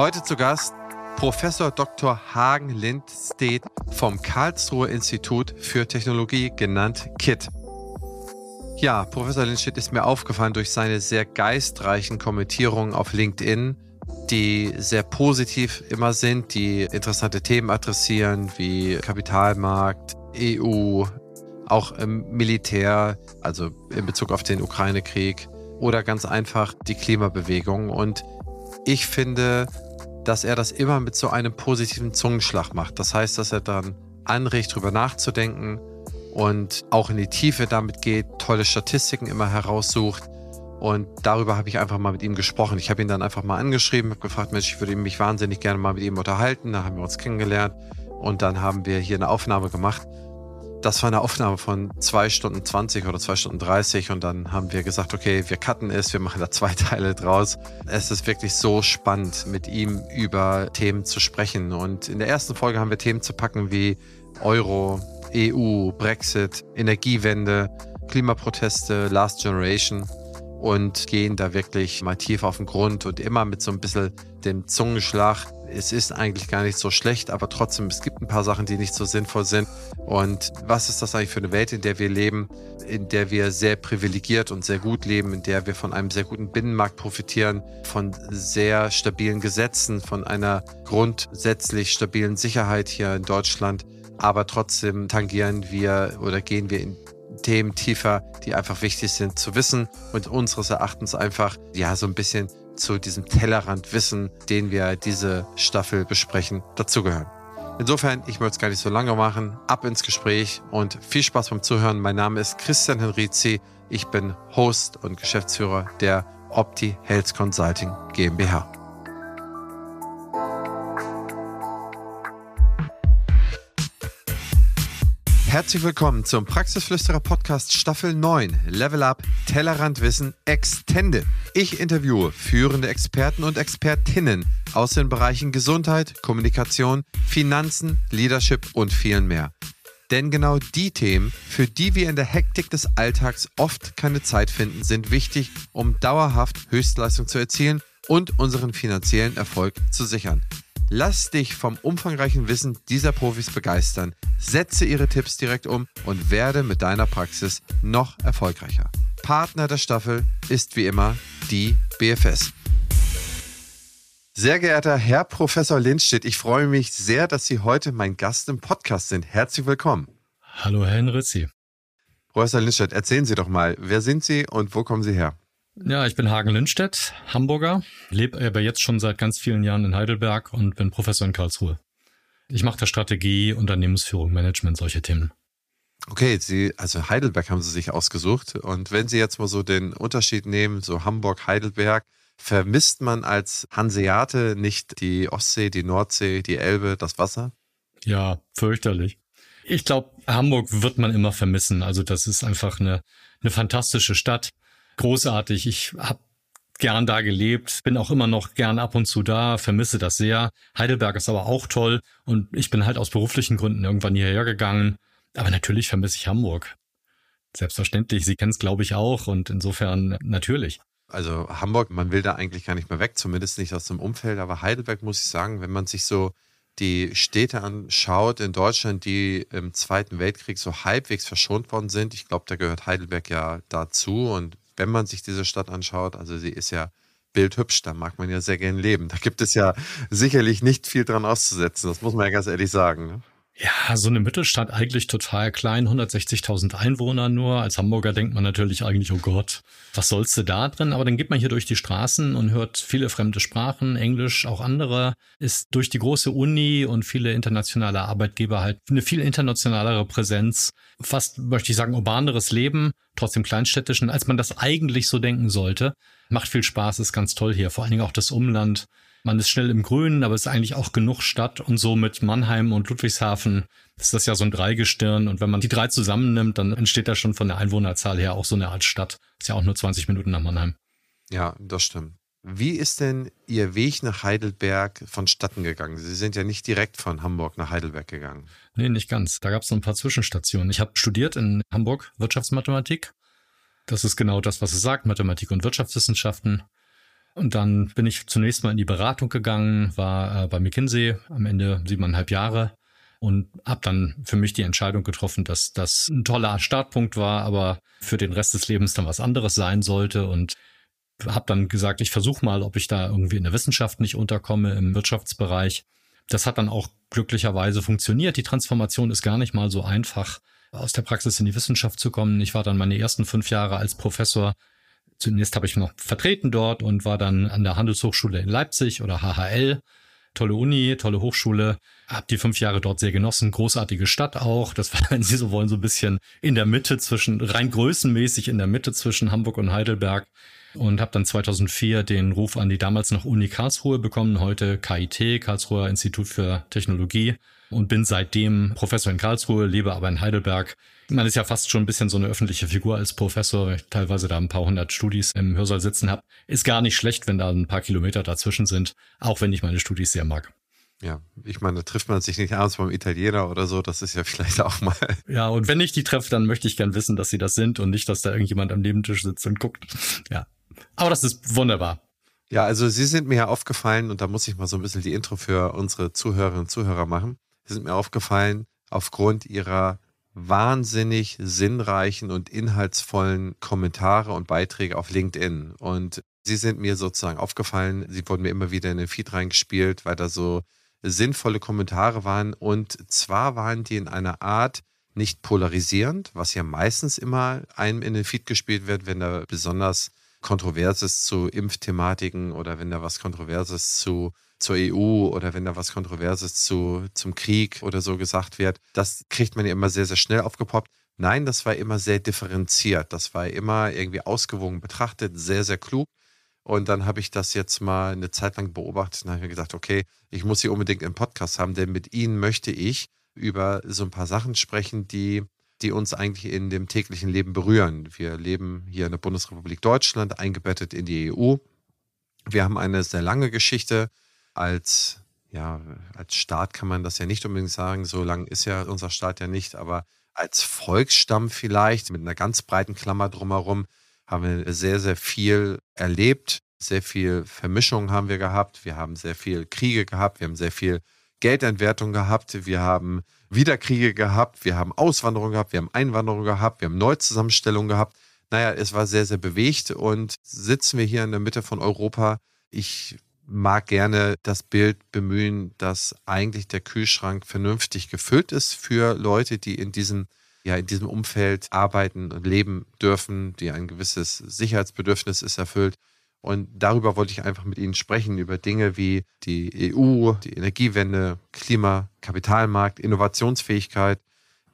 Heute zu Gast Professor Dr. Hagen Lindstedt vom Karlsruher Institut für Technologie, genannt KIT. Ja, Professor Lindstedt ist mir aufgefallen durch seine sehr geistreichen Kommentierungen auf LinkedIn, die sehr positiv immer sind, die interessante Themen adressieren, wie Kapitalmarkt, EU, auch im Militär, also in Bezug auf den Ukraine-Krieg oder ganz einfach die Klimabewegung. Und ich finde, dass er das immer mit so einem positiven Zungenschlag macht. Das heißt, dass er dann anregt, darüber nachzudenken und auch in die Tiefe damit geht, tolle Statistiken immer heraussucht. Und darüber habe ich einfach mal mit ihm gesprochen. Ich habe ihn dann einfach mal angeschrieben, habe gefragt, Mensch, ich würde mich wahnsinnig gerne mal mit ihm unterhalten. Da haben wir uns kennengelernt und dann haben wir hier eine Aufnahme gemacht. Das war eine Aufnahme von zwei Stunden 20 oder zwei Stunden 30 und dann haben wir gesagt, okay, wir cutten es, wir machen da zwei Teile draus. Es ist wirklich so spannend, mit ihm über Themen zu sprechen. Und in der ersten Folge haben wir Themen zu packen wie Euro, EU, Brexit, Energiewende, Klimaproteste, Last Generation und gehen da wirklich mal tief auf den Grund und immer mit so ein bisschen dem Zungenschlag. Es ist eigentlich gar nicht so schlecht, aber trotzdem, es gibt ein paar Sachen, die nicht so sinnvoll sind. Und was ist das eigentlich für eine Welt, in der wir leben, in der wir sehr privilegiert und sehr gut leben, in der wir von einem sehr guten Binnenmarkt profitieren, von sehr stabilen Gesetzen, von einer grundsätzlich stabilen Sicherheit hier in Deutschland. Aber trotzdem tangieren wir oder gehen wir in Themen tiefer, die einfach wichtig sind zu wissen und unseres Erachtens einfach, ja, so ein bisschen zu diesem Tellerrand Wissen, den wir diese Staffel besprechen, dazugehören. Insofern, ich möchte es gar nicht so lange machen. Ab ins Gespräch und viel Spaß beim Zuhören. Mein Name ist Christian Henrizi. Ich bin Host und Geschäftsführer der Opti Health Consulting GmbH. Herzlich willkommen zum Praxisflüsterer Podcast Staffel 9 Level Up Tellerrand Wissen Extended. Ich interviewe führende Experten und Expertinnen aus den Bereichen Gesundheit, Kommunikation, Finanzen, Leadership und vielen mehr. Denn genau die Themen, für die wir in der Hektik des Alltags oft keine Zeit finden, sind wichtig, um dauerhaft Höchstleistung zu erzielen und unseren finanziellen Erfolg zu sichern. Lass dich vom umfangreichen Wissen dieser Profis begeistern, setze ihre Tipps direkt um und werde mit deiner Praxis noch erfolgreicher. Partner der Staffel ist wie immer die BFS. Sehr geehrter Herr Professor Lindstedt, ich freue mich sehr, dass Sie heute mein Gast im Podcast sind. Herzlich willkommen. Hallo, Herr Henritzi. Professor Lindstedt, erzählen Sie doch mal, wer sind Sie und wo kommen Sie her? Ja, ich bin Hagen Lindstedt, Hamburger, lebe aber jetzt schon seit ganz vielen Jahren in Heidelberg und bin Professor in Karlsruhe. Ich mache da Strategie, Unternehmensführung, Management, solche Themen. Okay, Sie, also Heidelberg haben Sie sich ausgesucht. Und wenn Sie jetzt mal so den Unterschied nehmen, so Hamburg, Heidelberg, vermisst man als Hanseate nicht die Ostsee, die Nordsee, die Elbe, das Wasser? Ja, fürchterlich. Ich glaube, Hamburg wird man immer vermissen. Also das ist einfach eine, eine fantastische Stadt großartig. Ich habe gern da gelebt, bin auch immer noch gern ab und zu da, vermisse das sehr. Heidelberg ist aber auch toll und ich bin halt aus beruflichen Gründen irgendwann hierher gegangen. Aber natürlich vermisse ich Hamburg. Selbstverständlich, Sie kennen es, glaube ich, auch und insofern natürlich. Also Hamburg, man will da eigentlich gar nicht mehr weg, zumindest nicht aus dem Umfeld. Aber Heidelberg, muss ich sagen, wenn man sich so die Städte anschaut in Deutschland, die im Zweiten Weltkrieg so halbwegs verschont worden sind, ich glaube, da gehört Heidelberg ja dazu und wenn man sich diese Stadt anschaut, also sie ist ja bildhübsch, da mag man ja sehr gern leben. Da gibt es ja sicherlich nicht viel dran auszusetzen, das muss man ja ganz ehrlich sagen. Ne? Ja, so eine Mittelstadt eigentlich total klein, 160.000 Einwohner nur. Als Hamburger denkt man natürlich eigentlich, oh Gott, was sollst du da drin? Aber dann geht man hier durch die Straßen und hört viele fremde Sprachen, Englisch, auch andere. Ist durch die große Uni und viele internationale Arbeitgeber halt eine viel internationalere Präsenz. Fast, möchte ich sagen, urbaneres Leben, trotzdem kleinstädtischen, als man das eigentlich so denken sollte. Macht viel Spaß, ist ganz toll hier. Vor allen Dingen auch das Umland man ist schnell im Grünen, aber es ist eigentlich auch genug Stadt und so mit Mannheim und Ludwigshafen ist das ja so ein Dreigestirn und wenn man die drei zusammennimmt, dann entsteht da schon von der Einwohnerzahl her auch so eine Art Stadt. Ist ja auch nur 20 Minuten nach Mannheim. Ja, das stimmt. Wie ist denn Ihr Weg nach Heidelberg vonstatten gegangen? Sie sind ja nicht direkt von Hamburg nach Heidelberg gegangen. Nee, nicht ganz. Da gab es so ein paar Zwischenstationen. Ich habe studiert in Hamburg Wirtschaftsmathematik. Das ist genau das, was es sagt, Mathematik und Wirtschaftswissenschaften Und dann bin ich zunächst mal in die Beratung gegangen, war äh, bei McKinsey am Ende siebeneinhalb Jahre und habe dann für mich die Entscheidung getroffen, dass das ein toller Startpunkt war, aber für den Rest des Lebens dann was anderes sein sollte und habe dann gesagt, ich versuche mal, ob ich da irgendwie in der Wissenschaft nicht unterkomme im Wirtschaftsbereich. Das hat dann auch glücklicherweise funktioniert. Die Transformation ist gar nicht mal so einfach, aus der Praxis in die Wissenschaft zu kommen. Ich war dann meine ersten fünf Jahre als Professor Zunächst habe ich noch vertreten dort und war dann an der Handelshochschule in Leipzig oder HHL. Tolle Uni, tolle Hochschule. Hab die fünf Jahre dort sehr genossen. Großartige Stadt auch. Das war, wenn Sie so wollen, so ein bisschen in der Mitte zwischen, rein größenmäßig in der Mitte zwischen Hamburg und Heidelberg. Und habe dann 2004 den Ruf an die damals noch Uni Karlsruhe bekommen, heute KIT, Karlsruher Institut für Technologie. Und bin seitdem Professor in Karlsruhe, lebe aber in Heidelberg man ist ja fast schon ein bisschen so eine öffentliche Figur als Professor, weil ich teilweise da ein paar hundert Studis im Hörsaal sitzen habe. Ist gar nicht schlecht, wenn da ein paar Kilometer dazwischen sind, auch wenn ich meine Studis sehr mag. Ja, ich meine, da trifft man sich nicht abends beim Italiener oder so, das ist ja vielleicht auch mal. Ja, und wenn ich die treffe, dann möchte ich gern wissen, dass sie das sind und nicht, dass da irgendjemand am Nebentisch sitzt und guckt. Ja. Aber das ist wunderbar. Ja, also Sie sind mir ja aufgefallen und da muss ich mal so ein bisschen die Intro für unsere Zuhörerinnen und Zuhörer machen. Sie sind mir aufgefallen aufgrund Ihrer wahnsinnig sinnreichen und inhaltsvollen Kommentare und Beiträge auf LinkedIn. Und sie sind mir sozusagen aufgefallen, sie wurden mir immer wieder in den Feed reingespielt, weil da so sinnvolle Kommentare waren. Und zwar waren die in einer Art nicht polarisierend, was ja meistens immer einem in den Feed gespielt wird, wenn da besonders Kontroverses zu Impfthematiken oder wenn da was Kontroverses zu zur EU oder wenn da was Kontroverses zu, zum Krieg oder so gesagt wird, das kriegt man ja immer sehr, sehr schnell aufgepoppt. Nein, das war immer sehr differenziert. Das war immer irgendwie ausgewogen betrachtet, sehr, sehr klug. Und dann habe ich das jetzt mal eine Zeit lang beobachtet und habe mir gesagt, okay, ich muss sie unbedingt im Podcast haben, denn mit Ihnen möchte ich über so ein paar Sachen sprechen, die, die uns eigentlich in dem täglichen Leben berühren. Wir leben hier in der Bundesrepublik Deutschland, eingebettet in die EU. Wir haben eine sehr lange Geschichte als, ja, als Staat kann man das ja nicht unbedingt sagen, so lang ist ja unser Staat ja nicht, aber als Volksstamm vielleicht mit einer ganz breiten Klammer drumherum haben wir sehr, sehr viel erlebt. Sehr viel Vermischung haben wir gehabt. Wir haben sehr viel Kriege gehabt. Wir haben sehr viel Geldentwertung gehabt. Wir haben Wiederkriege gehabt. Wir haben Auswanderung gehabt. Wir haben Einwanderung gehabt. Wir haben Neuzusammenstellung gehabt. Naja, es war sehr, sehr bewegt und sitzen wir hier in der Mitte von Europa. Ich mag gerne das Bild bemühen, dass eigentlich der Kühlschrank vernünftig gefüllt ist für Leute, die in diesem ja in diesem Umfeld arbeiten und leben dürfen, die ein gewisses Sicherheitsbedürfnis ist erfüllt. Und darüber wollte ich einfach mit Ihnen sprechen, über Dinge wie die EU, die Energiewende, Klima, Kapitalmarkt, Innovationsfähigkeit.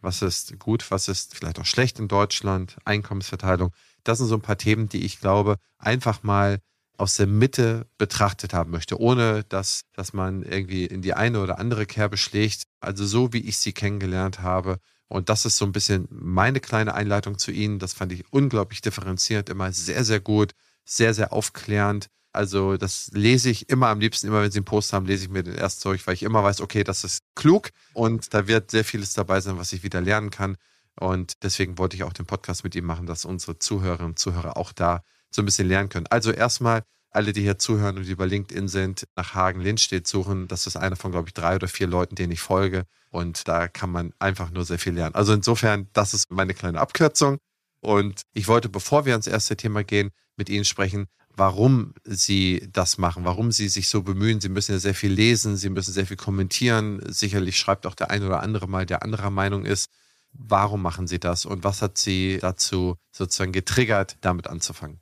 Was ist gut, was ist vielleicht auch schlecht in Deutschland, Einkommensverteilung. Das sind so ein paar Themen, die ich glaube, einfach mal aus der Mitte betrachtet haben möchte, ohne dass, dass man irgendwie in die eine oder andere Kerbe schlägt. Also so, wie ich sie kennengelernt habe. Und das ist so ein bisschen meine kleine Einleitung zu Ihnen. Das fand ich unglaublich differenziert, immer sehr, sehr gut, sehr, sehr aufklärend. Also das lese ich immer am liebsten, immer wenn Sie einen Post haben, lese ich mir den erst durch, weil ich immer weiß, okay, das ist klug und da wird sehr vieles dabei sein, was ich wieder lernen kann. Und deswegen wollte ich auch den Podcast mit ihm machen, dass unsere Zuhörerinnen und Zuhörer auch da so ein bisschen lernen können. Also erstmal alle, die hier zuhören und die über LinkedIn sind, nach Hagen Lindstedt suchen. Das ist einer von, glaube ich, drei oder vier Leuten, denen ich folge. Und da kann man einfach nur sehr viel lernen. Also insofern, das ist meine kleine Abkürzung. Und ich wollte, bevor wir ans erste Thema gehen, mit Ihnen sprechen, warum Sie das machen, warum Sie sich so bemühen. Sie müssen ja sehr viel lesen, Sie müssen sehr viel kommentieren. Sicherlich schreibt auch der eine oder andere mal, der anderer Meinung ist. Warum machen Sie das und was hat Sie dazu sozusagen getriggert, damit anzufangen?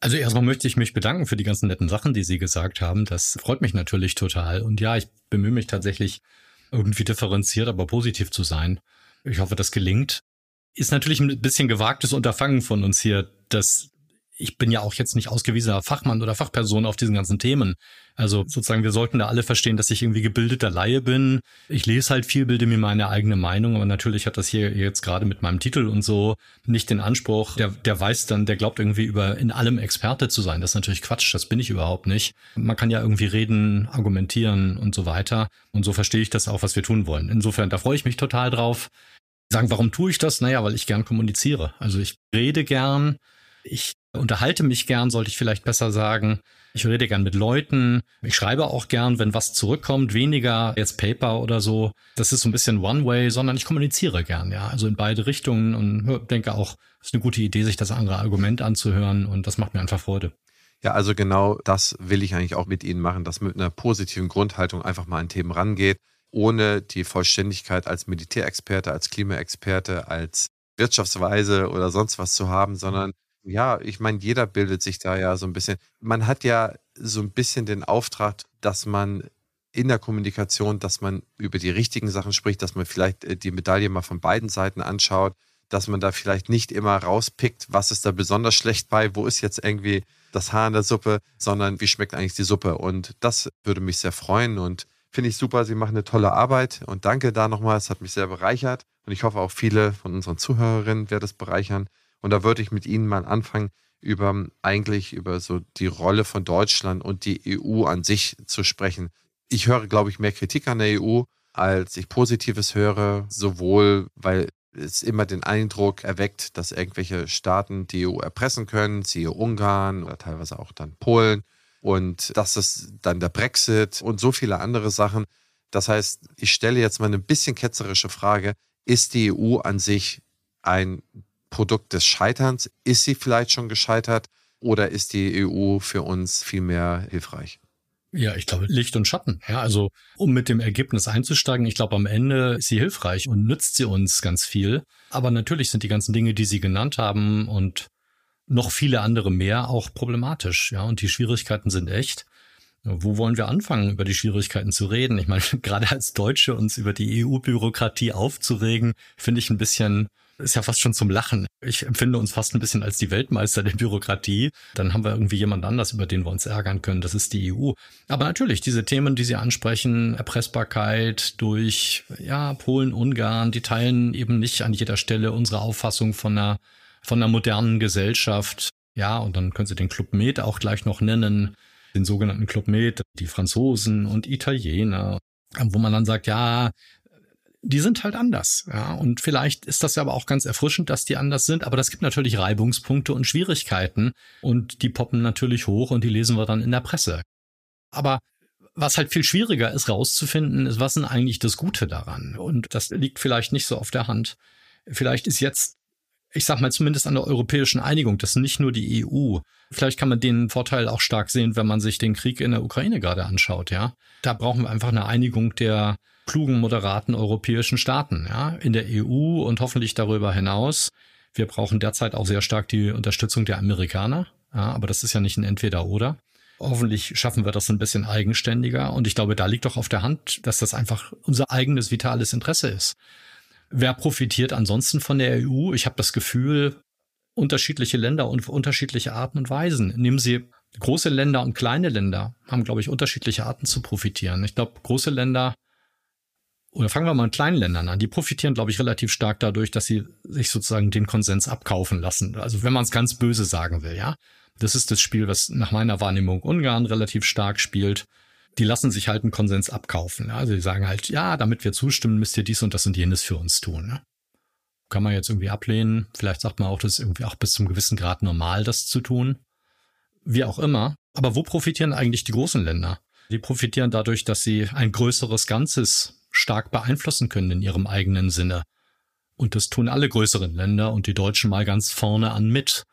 Also erstmal möchte ich mich bedanken für die ganzen netten Sachen, die Sie gesagt haben. Das freut mich natürlich total. Und ja, ich bemühe mich tatsächlich irgendwie differenziert, aber positiv zu sein. Ich hoffe, das gelingt. Ist natürlich ein bisschen gewagtes Unterfangen von uns hier, das ich bin ja auch jetzt nicht ausgewiesener Fachmann oder Fachperson auf diesen ganzen Themen. Also sozusagen, wir sollten da alle verstehen, dass ich irgendwie gebildeter Laie bin. Ich lese halt viel, bilde mir meine eigene Meinung, aber natürlich hat das hier jetzt gerade mit meinem Titel und so nicht den Anspruch, der, der weiß dann, der glaubt irgendwie über in allem Experte zu sein. Das ist natürlich Quatsch, das bin ich überhaupt nicht. Man kann ja irgendwie reden, argumentieren und so weiter. Und so verstehe ich das auch, was wir tun wollen. Insofern, da freue ich mich total drauf. Sagen, warum tue ich das? Naja, weil ich gern kommuniziere. Also ich rede gern. Ich unterhalte mich gern, sollte ich vielleicht besser sagen. Ich rede gern mit Leuten. Ich schreibe auch gern, wenn was zurückkommt, weniger jetzt Paper oder so. Das ist so ein bisschen One-Way, sondern ich kommuniziere gern, ja. Also in beide Richtungen und denke auch, es ist eine gute Idee, sich das andere Argument anzuhören und das macht mir einfach Freude. Ja, also genau das will ich eigentlich auch mit Ihnen machen, dass mit einer positiven Grundhaltung einfach mal an Themen rangeht, ohne die Vollständigkeit als Militärexperte, als Klimaexperte, als Wirtschaftsweise oder sonst was zu haben, sondern ja, ich meine, jeder bildet sich da ja so ein bisschen. Man hat ja so ein bisschen den Auftrag, dass man in der Kommunikation, dass man über die richtigen Sachen spricht, dass man vielleicht äh, die Medaille mal von beiden Seiten anschaut, dass man da vielleicht nicht immer rauspickt, was ist da besonders schlecht bei, wo ist jetzt irgendwie das Haar in der Suppe, sondern wie schmeckt eigentlich die Suppe. Und das würde mich sehr freuen und finde ich super. Sie machen eine tolle Arbeit und danke da nochmal. Es hat mich sehr bereichert und ich hoffe auch viele von unseren Zuhörerinnen wird es bereichern. Und da würde ich mit Ihnen mal anfangen, über eigentlich über so die Rolle von Deutschland und die EU an sich zu sprechen. Ich höre, glaube ich, mehr Kritik an der EU, als ich Positives höre, sowohl weil es immer den Eindruck erweckt, dass irgendwelche Staaten die EU erpressen können, siehe Ungarn oder teilweise auch dann Polen und das ist dann der Brexit und so viele andere Sachen. Das heißt, ich stelle jetzt mal eine bisschen ketzerische Frage, ist die EU an sich ein Produkt des Scheiterns? Ist sie vielleicht schon gescheitert oder ist die EU für uns viel mehr hilfreich? Ja, ich glaube, Licht und Schatten. Ja, also um mit dem Ergebnis einzusteigen, ich glaube, am Ende ist sie hilfreich und nützt sie uns ganz viel. Aber natürlich sind die ganzen Dinge, die Sie genannt haben und noch viele andere mehr auch problematisch. Ja, und die Schwierigkeiten sind echt. Wo wollen wir anfangen, über die Schwierigkeiten zu reden? Ich meine, gerade als Deutsche uns über die EU-Bürokratie aufzuregen, finde ich ein bisschen ist ja fast schon zum Lachen. Ich empfinde uns fast ein bisschen als die Weltmeister der Bürokratie. Dann haben wir irgendwie jemand anders, über den wir uns ärgern können. Das ist die EU. Aber natürlich, diese Themen, die Sie ansprechen, Erpressbarkeit durch, ja, Polen, Ungarn, die teilen eben nicht an jeder Stelle unsere Auffassung von einer, von einer modernen Gesellschaft. Ja, und dann können Sie den Club Med auch gleich noch nennen, den sogenannten Club Med, die Franzosen und Italiener, wo man dann sagt, ja, die sind halt anders. Ja, und vielleicht ist das ja aber auch ganz erfrischend, dass die anders sind. Aber das gibt natürlich Reibungspunkte und Schwierigkeiten. Und die poppen natürlich hoch und die lesen wir dann in der Presse. Aber was halt viel schwieriger ist rauszufinden, ist, was ist eigentlich das Gute daran? Und das liegt vielleicht nicht so auf der Hand. Vielleicht ist jetzt, ich sag mal zumindest an der europäischen Einigung, das nicht nur die EU. Vielleicht kann man den Vorteil auch stark sehen, wenn man sich den Krieg in der Ukraine gerade anschaut, ja. Da brauchen wir einfach eine Einigung der klugen, moderaten europäischen Staaten, ja, in der EU und hoffentlich darüber hinaus. Wir brauchen derzeit auch sehr stark die Unterstützung der Amerikaner, ja, aber das ist ja nicht ein Entweder-Oder. Hoffentlich schaffen wir das ein bisschen eigenständiger und ich glaube, da liegt doch auf der Hand, dass das einfach unser eigenes vitales Interesse ist. Wer profitiert ansonsten von der EU? Ich habe das Gefühl, unterschiedliche Länder und unterschiedliche Arten und Weisen. Nehmen Sie große Länder und kleine Länder, haben, glaube ich, unterschiedliche Arten zu profitieren. Ich glaube, große Länder oder fangen wir mal mit kleinen Ländern an, die profitieren, glaube ich, relativ stark dadurch, dass sie sich sozusagen den Konsens abkaufen lassen. Also wenn man es ganz böse sagen will, ja. Das ist das Spiel, was nach meiner Wahrnehmung Ungarn relativ stark spielt. Die lassen sich halt einen Konsens abkaufen. Ja? Also die sagen halt, ja, damit wir zustimmen, müsst ihr dies und das und jenes für uns tun. Ne? Kann man jetzt irgendwie ablehnen. Vielleicht sagt man auch, das ist irgendwie auch bis zum gewissen Grad normal, das zu tun. Wie auch immer. Aber wo profitieren eigentlich die großen Länder? Die profitieren dadurch, dass sie ein größeres Ganzes stark beeinflussen können in ihrem eigenen Sinne. Und das tun alle größeren Länder und die Deutschen mal ganz vorne an mit.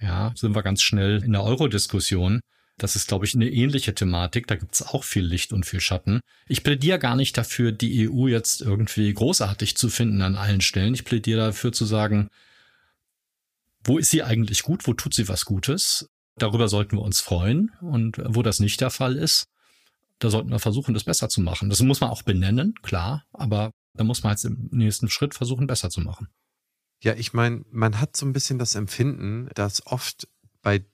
Ja, sind wir ganz schnell in der Euro-Diskussion. Das ist, glaube ich, eine ähnliche Thematik. Da gibt es auch viel Licht und viel Schatten. Ich plädiere gar nicht dafür, die EU jetzt irgendwie großartig zu finden an allen Stellen. Ich plädiere dafür zu sagen, wo ist sie eigentlich gut? Wo tut sie was Gutes? Darüber sollten wir uns freuen. Und wo das nicht der Fall ist, da sollten wir versuchen, das besser zu machen. Das muss man auch benennen, klar, aber da muss man jetzt im nächsten Schritt versuchen, besser zu machen. Ja, ich meine, man hat so ein bisschen das Empfinden, dass oft bei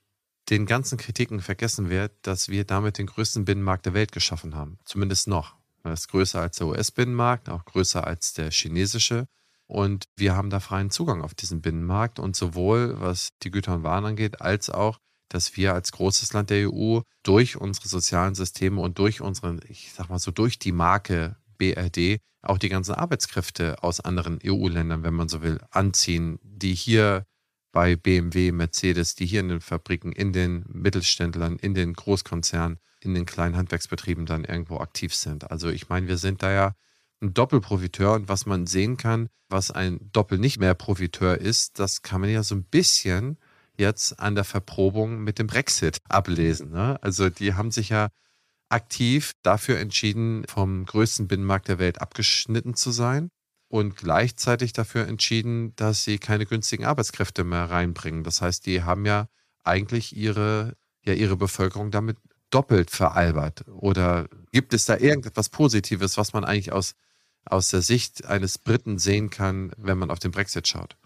den ganzen Kritiken vergessen wird, dass wir damit den größten Binnenmarkt der Welt geschaffen haben. Zumindest noch. Er ist größer als der US-Binnenmarkt, auch größer als der chinesische. Und wir haben da freien Zugang auf diesen Binnenmarkt. Und sowohl was die Güter und Waren angeht, als auch dass wir als großes Land der EU durch unsere sozialen Systeme und durch unseren, ich sag mal so, durch die Marke BRD auch die ganzen Arbeitskräfte aus anderen EU-Ländern, wenn man so will, anziehen, die hier bei BMW, Mercedes, die hier in den Fabriken, in den Mittelständlern, in den Großkonzernen, in den kleinen Handwerksbetrieben dann irgendwo aktiv sind. Also ich meine, wir sind da ja ein Doppelprofiteur und was man sehen kann, was ein Doppel nicht mehr Profiteur ist, das kann man ja so ein bisschen jetzt an der Verprobung mit dem Brexit ablesen. Ne? Also die haben sich ja aktiv dafür entschieden, vom größten Binnenmarkt der Welt abgeschnitten zu sein und gleichzeitig dafür entschieden, dass sie keine günstigen Arbeitskräfte mehr reinbringen. Das heißt, die haben ja eigentlich ihre, ja, ihre Bevölkerung damit doppelt veralbert. Oder gibt es da irgendetwas Positives, was man eigentlich aus, aus der Sicht eines Briten sehen kann, wenn man auf den Brexit schaut?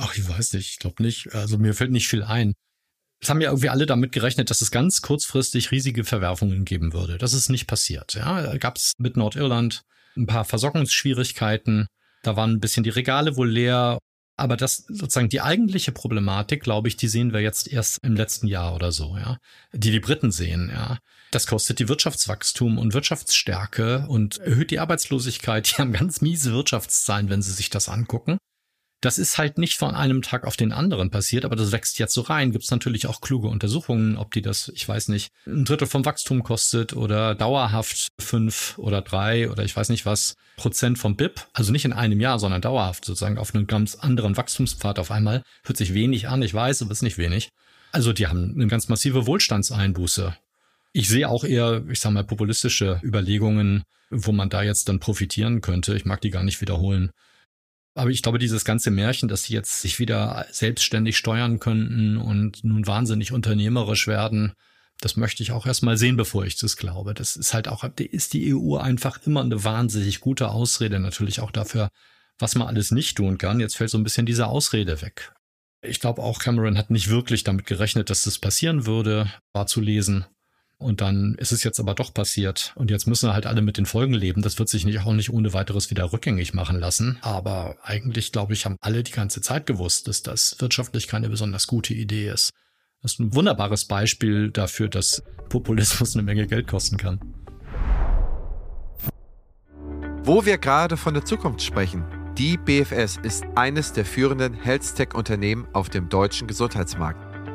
Ach, ich weiß nicht, ich glaube nicht. Also mir fällt nicht viel ein. Es haben ja irgendwie alle damit gerechnet, dass es ganz kurzfristig riesige Verwerfungen geben würde. Das ist nicht passiert. Ja, gab es mit Nordirland ein paar Versorgungsschwierigkeiten. Da waren ein bisschen die Regale wohl leer. Aber das sozusagen die eigentliche Problematik, glaube ich, die sehen wir jetzt erst im letzten Jahr oder so, ja. Die die Briten sehen, ja. Das kostet die Wirtschaftswachstum und Wirtschaftsstärke und erhöht die Arbeitslosigkeit. Die haben ganz miese Wirtschaftszahlen, wenn sie sich das angucken. Das ist halt nicht von einem Tag auf den anderen passiert, aber das wächst jetzt so rein. Gibt es natürlich auch kluge Untersuchungen, ob die das, ich weiß nicht, ein Drittel vom Wachstum kostet oder dauerhaft fünf oder drei oder ich weiß nicht was Prozent vom BIP. Also nicht in einem Jahr, sondern dauerhaft sozusagen auf einem ganz anderen Wachstumspfad auf einmal. Hört sich wenig an, ich weiß, aber ist nicht wenig. Also die haben eine ganz massive Wohlstandseinbuße. Ich sehe auch eher, ich sag mal, populistische Überlegungen, wo man da jetzt dann profitieren könnte. Ich mag die gar nicht wiederholen. Aber ich glaube, dieses ganze Märchen, dass sie jetzt sich wieder selbstständig steuern könnten und nun wahnsinnig unternehmerisch werden, das möchte ich auch erstmal sehen, bevor ich das glaube. Das ist halt auch, ist die EU einfach immer eine wahnsinnig gute Ausrede natürlich auch dafür, was man alles nicht tun kann. Jetzt fällt so ein bisschen diese Ausrede weg. Ich glaube auch Cameron hat nicht wirklich damit gerechnet, dass das passieren würde, war zu lesen. Und dann ist es jetzt aber doch passiert. Und jetzt müssen halt alle mit den Folgen leben. Das wird sich nicht, auch nicht ohne weiteres wieder rückgängig machen lassen. Aber eigentlich, glaube ich, haben alle die ganze Zeit gewusst, dass das wirtschaftlich keine besonders gute Idee ist. Das ist ein wunderbares Beispiel dafür, dass Populismus eine Menge Geld kosten kann. Wo wir gerade von der Zukunft sprechen. Die BFS ist eines der führenden Health-Tech-Unternehmen auf dem deutschen Gesundheitsmarkt.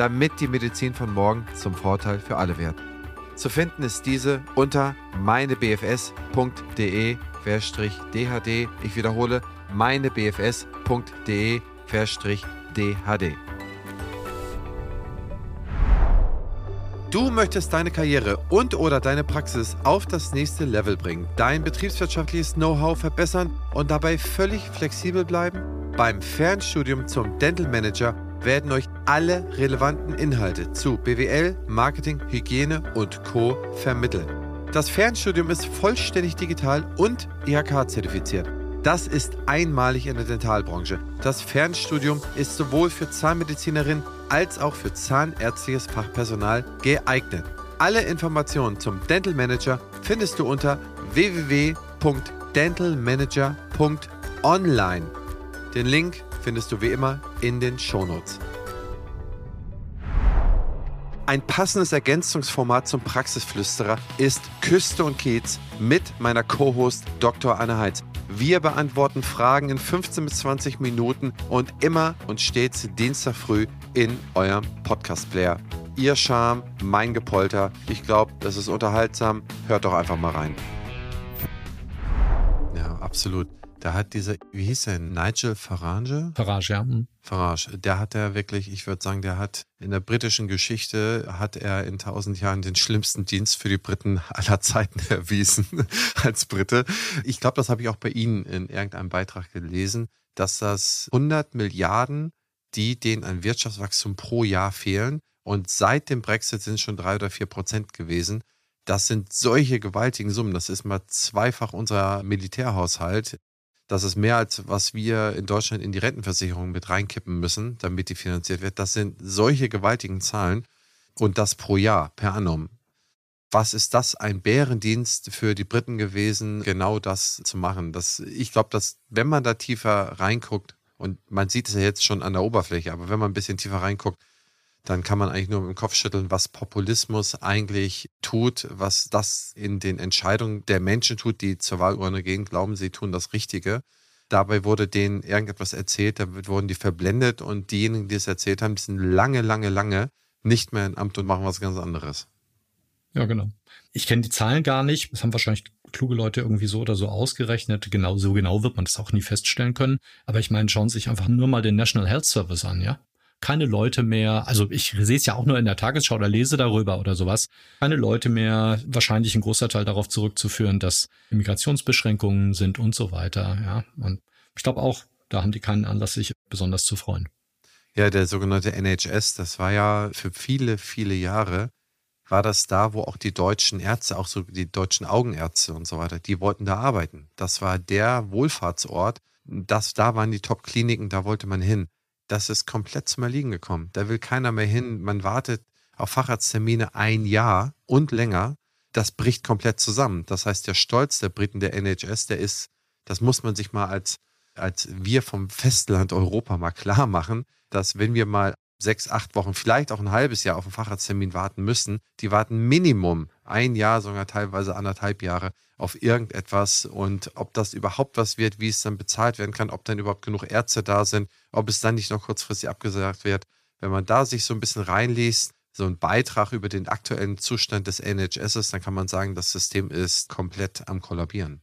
damit die Medizin von morgen zum Vorteil für alle wird. Zu finden ist diese unter meinebfs.de-dhd. Ich wiederhole, meinebfs.de-dhd. Du möchtest deine Karriere und oder deine Praxis auf das nächste Level bringen, dein betriebswirtschaftliches Know-how verbessern und dabei völlig flexibel bleiben? Beim Fernstudium zum Dental Manager werden euch alle relevanten Inhalte zu BWL, Marketing, Hygiene und Co. vermittelt. Das Fernstudium ist vollständig digital und IHK-zertifiziert. Das ist einmalig in der Dentalbranche. Das Fernstudium ist sowohl für Zahnmedizinerinnen als auch für zahnärztliches Fachpersonal geeignet. Alle Informationen zum Dental Manager findest du unter www.dentalmanager.online. Den Link findest du wie immer in den Shownotes. Ein passendes Ergänzungsformat zum Praxisflüsterer ist Küste und Kiez mit meiner Co-Host Dr. Anne Heitz. Wir beantworten Fragen in 15 bis 20 Minuten und immer und stets Dienstag früh in eurem Podcast-Player. Ihr Charme, mein Gepolter. Ich glaube, das ist unterhaltsam. Hört doch einfach mal rein. Ja, absolut. Da hat dieser, wie hieß er, Nigel Farage? Farage, ja. Mhm. Farage, der hat ja wirklich, ich würde sagen, der hat in der britischen Geschichte, hat er in tausend Jahren den schlimmsten Dienst für die Briten aller Zeiten erwiesen als Brite. Ich glaube, das habe ich auch bei Ihnen in irgendeinem Beitrag gelesen, dass das 100 Milliarden, die denen an Wirtschaftswachstum pro Jahr fehlen. Und seit dem Brexit sind es schon drei oder vier Prozent gewesen. Das sind solche gewaltigen Summen. Das ist mal zweifach unser Militärhaushalt. Das ist mehr als was wir in Deutschland in die Rentenversicherung mit reinkippen müssen, damit die finanziert wird. Das sind solche gewaltigen Zahlen. Und das pro Jahr, per annum. Was ist das ein Bärendienst für die Briten gewesen, genau das zu machen? Das, ich glaube, dass wenn man da tiefer reinguckt, und man sieht es ja jetzt schon an der Oberfläche, aber wenn man ein bisschen tiefer reinguckt, dann kann man eigentlich nur dem Kopf schütteln, was Populismus eigentlich tut, was das in den Entscheidungen der Menschen tut, die zur Wahlurne gehen, glauben, sie tun das Richtige. Dabei wurde denen irgendetwas erzählt, da wurden die verblendet und diejenigen, die es erzählt haben, die sind lange, lange, lange nicht mehr im Amt und machen was ganz anderes. Ja, genau. Ich kenne die Zahlen gar nicht. Das haben wahrscheinlich kluge Leute irgendwie so oder so ausgerechnet. Genau, so genau wird man das auch nie feststellen können. Aber ich meine, schauen Sie sich einfach nur mal den National Health Service an, ja? Keine Leute mehr, also ich sehe es ja auch nur in der Tagesschau oder lese darüber oder sowas, keine Leute mehr, wahrscheinlich ein großer Teil darauf zurückzuführen, dass Immigrationsbeschränkungen sind und so weiter. Ja, und ich glaube auch, da haben die keinen Anlass, sich besonders zu freuen. Ja, der sogenannte NHS, das war ja für viele, viele Jahre, war das da, wo auch die deutschen Ärzte, auch so die deutschen Augenärzte und so weiter, die wollten da arbeiten. Das war der Wohlfahrtsort. Das, da waren die Top-Kliniken, da wollte man hin das ist komplett zum Erliegen gekommen. Da will keiner mehr hin. Man wartet auf Facharzttermine ein Jahr und länger. Das bricht komplett zusammen. Das heißt, der Stolz der Briten, der NHS, der ist, das muss man sich mal als, als wir vom Festland Europa mal klar machen, dass wenn wir mal sechs, acht Wochen, vielleicht auch ein halbes Jahr auf einen Facharzttermin warten müssen. Die warten Minimum ein Jahr, sogar teilweise anderthalb Jahre auf irgendetwas und ob das überhaupt was wird, wie es dann bezahlt werden kann, ob dann überhaupt genug Ärzte da sind, ob es dann nicht noch kurzfristig abgesagt wird. Wenn man da sich so ein bisschen reinliest, so ein Beitrag über den aktuellen Zustand des NHS, dann kann man sagen, das System ist komplett am Kollabieren.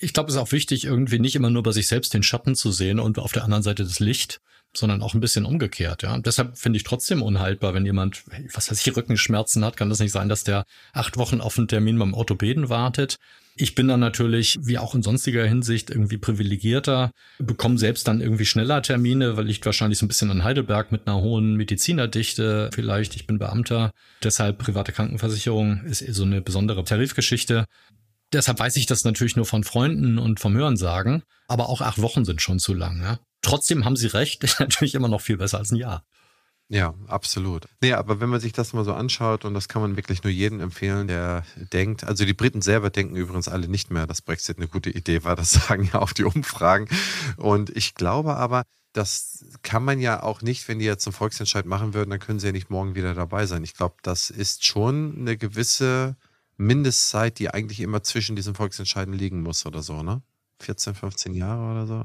Ich glaube, es ist auch wichtig, irgendwie nicht immer nur bei sich selbst den Schatten zu sehen und auf der anderen Seite das Licht, sondern auch ein bisschen umgekehrt. Ja, deshalb finde ich trotzdem unhaltbar, wenn jemand, was weiß ich, Rückenschmerzen hat, kann das nicht sein, dass der acht Wochen auf einen Termin beim Orthopäden wartet. Ich bin dann natürlich, wie auch in sonstiger Hinsicht, irgendwie privilegierter, bekomme selbst dann irgendwie schneller Termine, weil ich wahrscheinlich so ein bisschen in Heidelberg mit einer hohen Medizinerdichte vielleicht. Ich bin Beamter, deshalb private Krankenversicherung ist so eine besondere Tarifgeschichte. Deshalb weiß ich das natürlich nur von Freunden und vom Hörensagen. Aber auch acht Wochen sind schon zu lang. Ja? Trotzdem haben Sie recht, ist natürlich immer noch viel besser als ein Jahr. Ja, absolut. Nee, aber wenn man sich das mal so anschaut, und das kann man wirklich nur jedem empfehlen, der denkt, also die Briten selber denken übrigens alle nicht mehr, dass Brexit eine gute Idee war, das sagen ja auch die Umfragen. Und ich glaube aber, das kann man ja auch nicht, wenn die jetzt einen Volksentscheid machen würden, dann können sie ja nicht morgen wieder dabei sein. Ich glaube, das ist schon eine gewisse Mindestzeit, die eigentlich immer zwischen diesen Volksentscheiden liegen muss oder so, ne? 14, 15 Jahre oder so?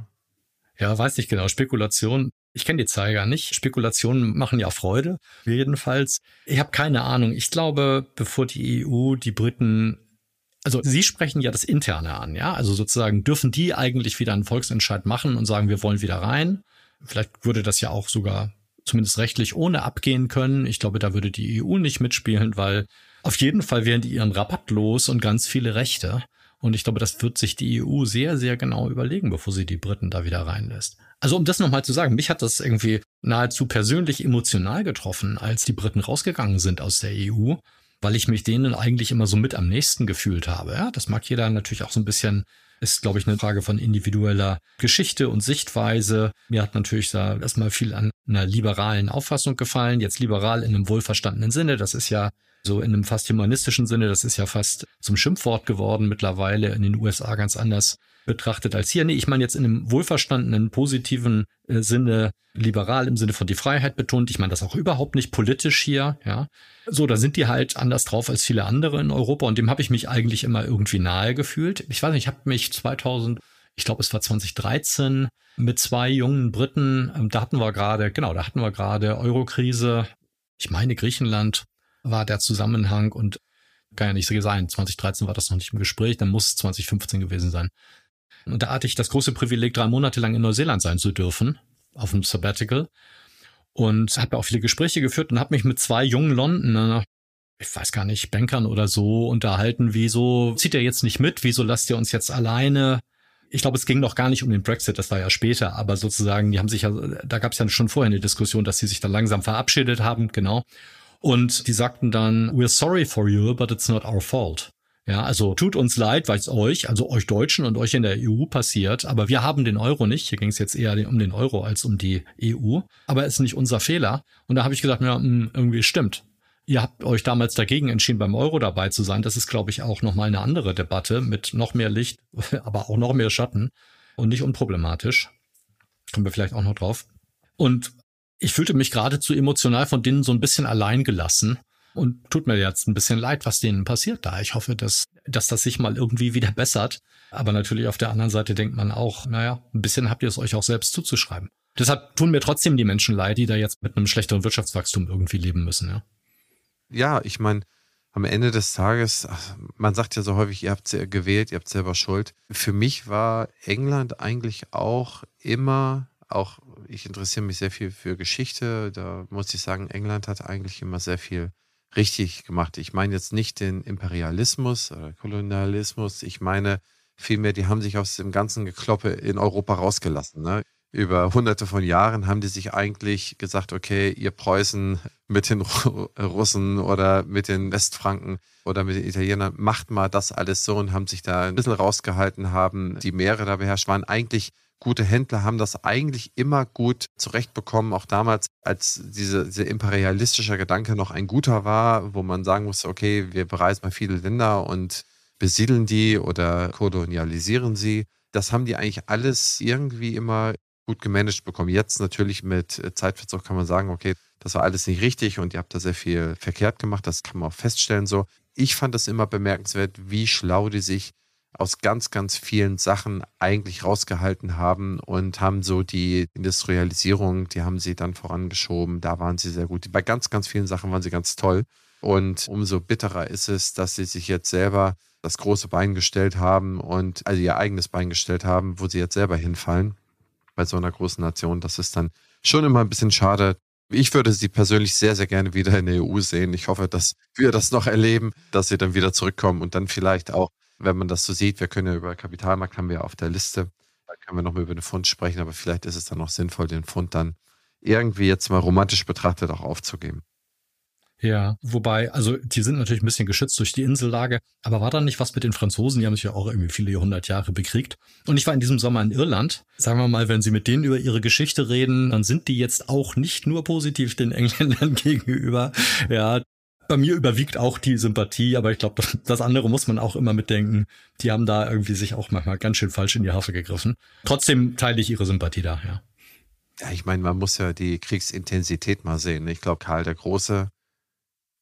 Ja, weiß nicht genau. Spekulation. Ich kenne die Zahl gar nicht. Spekulationen machen ja Freude. Jedenfalls. Ich habe keine Ahnung. Ich glaube, bevor die EU die Briten also Sie sprechen ja das Interne an, ja? Also sozusagen dürfen die eigentlich wieder einen Volksentscheid machen und sagen, wir wollen wieder rein. Vielleicht würde das ja auch sogar zumindest rechtlich ohne abgehen können. Ich glaube, da würde die EU nicht mitspielen, weil auf jeden Fall wären die ihren Rabatt los und ganz viele Rechte. Und ich glaube, das wird sich die EU sehr, sehr genau überlegen, bevor sie die Briten da wieder reinlässt. Also um das nochmal zu sagen, mich hat das irgendwie nahezu persönlich emotional getroffen, als die Briten rausgegangen sind aus der EU, weil ich mich denen eigentlich immer so mit am nächsten gefühlt habe. Ja, das mag jeder natürlich auch so ein bisschen ist, glaube ich, eine Frage von individueller Geschichte und Sichtweise. Mir hat natürlich da erstmal viel an einer liberalen Auffassung gefallen. Jetzt liberal in einem wohlverstandenen Sinne. Das ist ja so in einem fast humanistischen Sinne, das ist ja fast zum Schimpfwort geworden mittlerweile in den USA ganz anders betrachtet als hier. Nee, ich meine jetzt in einem wohlverstandenen, positiven äh, Sinne, liberal im Sinne von die Freiheit betont. Ich meine das auch überhaupt nicht politisch hier, ja. So, da sind die halt anders drauf als viele andere in Europa und dem habe ich mich eigentlich immer irgendwie nahe gefühlt. Ich weiß nicht, ich habe mich 2000 ich glaube, es war 2013 mit zwei jungen Briten. Ähm, da hatten wir gerade, genau, da hatten wir gerade Eurokrise. Ich meine Griechenland war der Zusammenhang und kann ja nicht so sein. 2013 war das noch nicht im Gespräch, dann muss es 2015 gewesen sein. Und da hatte ich das große Privileg, drei Monate lang in Neuseeland sein zu dürfen, auf dem Sabbatical. Und habe auch viele Gespräche geführt und habe mich mit zwei jungen Londoner, ich weiß gar nicht, Bankern oder so unterhalten, wieso zieht ihr jetzt nicht mit, wieso lasst ihr uns jetzt alleine? Ich glaube, es ging noch gar nicht um den Brexit, das war ja später, aber sozusagen, die haben sich ja, da gab es ja schon vorher eine Diskussion, dass sie sich da langsam verabschiedet haben, genau. Und die sagten dann, we're sorry for you, but it's not our fault. Ja, also tut uns leid, weil es euch, also euch Deutschen und euch in der EU passiert, aber wir haben den Euro nicht. Hier ging es jetzt eher um den Euro als um die EU, aber es ist nicht unser Fehler. Und da habe ich gesagt, ja, hm, irgendwie stimmt. Ihr habt euch damals dagegen entschieden, beim Euro dabei zu sein. Das ist, glaube ich, auch nochmal eine andere Debatte mit noch mehr Licht, aber auch noch mehr Schatten und nicht unproblematisch. Kommen wir vielleicht auch noch drauf. Und ich fühlte mich geradezu emotional von denen so ein bisschen allein gelassen. Und tut mir jetzt ein bisschen leid, was denen passiert da. Ich hoffe, dass, dass das sich mal irgendwie wieder bessert. Aber natürlich auf der anderen Seite denkt man auch, naja, ein bisschen habt ihr es euch auch selbst zuzuschreiben. Deshalb tun mir trotzdem die Menschen leid, die da jetzt mit einem schlechteren Wirtschaftswachstum irgendwie leben müssen, ja ja, ich meine, am Ende des Tages, man sagt ja so häufig, ihr habt gewählt, ihr habt selber Schuld. Für mich war England eigentlich auch immer, auch ich interessiere mich sehr viel für Geschichte, da muss ich sagen, England hat eigentlich immer sehr viel richtig gemacht. Ich meine jetzt nicht den Imperialismus oder Kolonialismus, ich meine vielmehr, die haben sich aus dem ganzen Gekloppe in Europa rausgelassen. Ne? über hunderte von Jahren haben die sich eigentlich gesagt, okay, ihr Preußen mit den Russen oder mit den Westfranken oder mit den Italienern, macht mal das alles so und haben sich da ein bisschen rausgehalten, haben die Meere da beherrscht, waren eigentlich gute Händler, haben das eigentlich immer gut zurechtbekommen, auch damals, als diese, dieser imperialistische Gedanke noch ein guter war, wo man sagen musste, okay, wir bereisen mal viele Länder und besiedeln die oder kolonialisieren sie. Das haben die eigentlich alles irgendwie immer gut gemanagt bekommen. Jetzt natürlich mit äh, Zeitverzug kann man sagen, okay, das war alles nicht richtig und ihr habt da sehr viel verkehrt gemacht. Das kann man auch feststellen so. Ich fand es immer bemerkenswert, wie schlau die sich aus ganz, ganz vielen Sachen eigentlich rausgehalten haben und haben so die Industrialisierung, die haben sie dann vorangeschoben. Da waren sie sehr gut. Bei ganz, ganz vielen Sachen waren sie ganz toll. Und umso bitterer ist es, dass sie sich jetzt selber das große Bein gestellt haben und also ihr eigenes Bein gestellt haben, wo sie jetzt selber hinfallen bei so einer großen Nation. Das ist dann schon immer ein bisschen schade. Ich würde sie persönlich sehr, sehr gerne wieder in der EU sehen. Ich hoffe, dass wir das noch erleben, dass sie dann wieder zurückkommen und dann vielleicht auch, wenn man das so sieht, wir können ja über Kapitalmarkt haben wir auf der Liste, da können wir nochmal über den Fund sprechen, aber vielleicht ist es dann auch sinnvoll, den Fund dann irgendwie jetzt mal romantisch betrachtet auch aufzugeben. Ja, wobei, also die sind natürlich ein bisschen geschützt durch die Insellage, aber war da nicht was mit den Franzosen? Die haben sich ja auch irgendwie viele hundert Jahre bekriegt. Und ich war in diesem Sommer in Irland. Sagen wir mal, wenn Sie mit denen über ihre Geschichte reden, dann sind die jetzt auch nicht nur positiv den Engländern gegenüber. Ja, bei mir überwiegt auch die Sympathie, aber ich glaube, das andere muss man auch immer mitdenken. Die haben da irgendwie sich auch manchmal ganz schön falsch in die Harfe gegriffen. Trotzdem teile ich ihre Sympathie da, ja. Ja, ich meine, man muss ja die Kriegsintensität mal sehen. Ich glaube, Karl der Große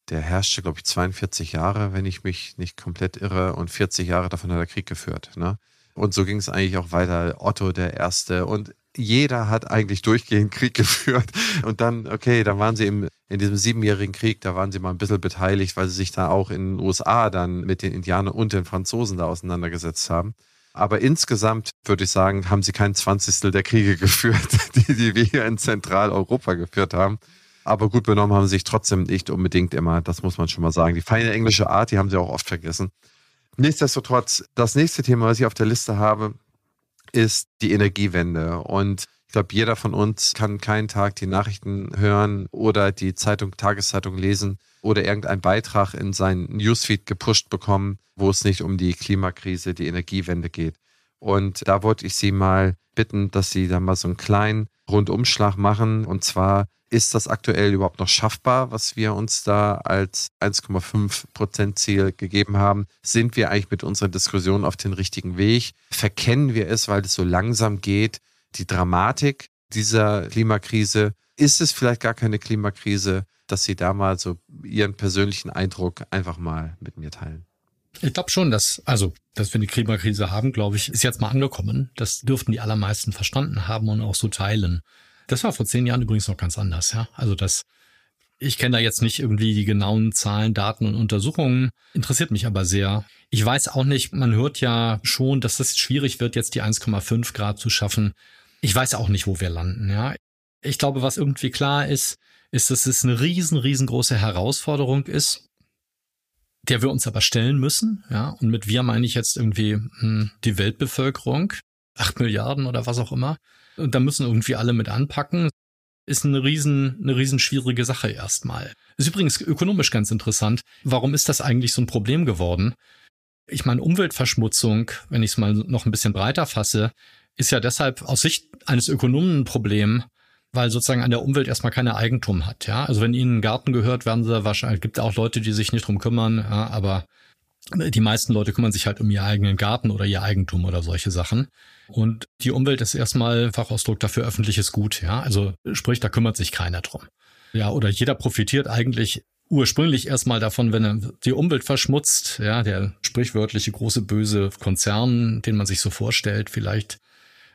der herrschte, glaube ich, 42 Jahre, wenn ich mich nicht komplett irre, und 40 Jahre davon hat er Krieg geführt. Ne? Und so ging es eigentlich auch weiter. Otto der Erste und jeder hat eigentlich durchgehend Krieg geführt. Und dann, okay, da waren sie im, in diesem siebenjährigen Krieg, da waren sie mal ein bisschen beteiligt, weil sie sich da auch in den USA dann mit den Indianern und den Franzosen da auseinandergesetzt haben. Aber insgesamt würde ich sagen, haben sie kein Zwanzigstel der Kriege geführt, die, die wir hier in Zentraleuropa geführt haben. Aber gut benommen haben sie sich trotzdem nicht unbedingt immer, das muss man schon mal sagen. Die feine englische Art, die haben sie auch oft vergessen. Nichtsdestotrotz, das nächste Thema, was ich auf der Liste habe, ist die Energiewende. Und ich glaube, jeder von uns kann keinen Tag die Nachrichten hören oder die Zeitung, Tageszeitung lesen oder irgendeinen Beitrag in seinen Newsfeed gepusht bekommen, wo es nicht um die Klimakrise, die Energiewende geht. Und da wollte ich Sie mal bitten, dass Sie da mal so einen kleinen Rundumschlag machen. Und zwar ist das aktuell überhaupt noch schaffbar, was wir uns da als 1,5 Prozent Ziel gegeben haben? Sind wir eigentlich mit unserer Diskussion auf den richtigen Weg? Verkennen wir es, weil es so langsam geht? Die Dramatik dieser Klimakrise, ist es vielleicht gar keine Klimakrise, dass Sie da mal so Ihren persönlichen Eindruck einfach mal mit mir teilen? Ich glaube schon, dass, also, dass wir eine Klimakrise haben, glaube ich, ist jetzt mal angekommen. Das dürften die allermeisten verstanden haben und auch so teilen. Das war vor zehn Jahren übrigens noch ganz anders, ja. Also das, ich kenne da jetzt nicht irgendwie die genauen Zahlen, Daten und Untersuchungen, interessiert mich aber sehr. Ich weiß auch nicht, man hört ja schon, dass das schwierig wird, jetzt die 1,5 Grad zu schaffen. Ich weiß auch nicht, wo wir landen, ja. Ich glaube, was irgendwie klar ist, ist, dass es eine riesen, riesengroße Herausforderung ist, der wir uns aber stellen müssen, ja. Und mit wir meine ich jetzt irgendwie hm, die Weltbevölkerung, acht Milliarden oder was auch immer. Und da müssen irgendwie alle mit anpacken. Ist eine riesen, eine riesen schwierige Sache erstmal. Ist übrigens ökonomisch ganz interessant. Warum ist das eigentlich so ein Problem geworden? Ich meine, Umweltverschmutzung, wenn ich es mal noch ein bisschen breiter fasse, ist ja deshalb aus Sicht eines Ökonomen ein Problem, weil sozusagen an der Umwelt erstmal keine Eigentum hat. Ja, also wenn ihnen ein Garten gehört, werden sie wahrscheinlich, gibt auch Leute, die sich nicht drum kümmern, ja, aber die meisten Leute kümmern sich halt um ihren eigenen Garten oder ihr Eigentum oder solche Sachen. Und die Umwelt ist erstmal Fachausdruck dafür öffentliches Gut, ja. Also sprich, da kümmert sich keiner drum. Ja, oder jeder profitiert eigentlich ursprünglich erstmal davon, wenn er die Umwelt verschmutzt, ja, der sprichwörtliche große böse Konzern, den man sich so vorstellt, vielleicht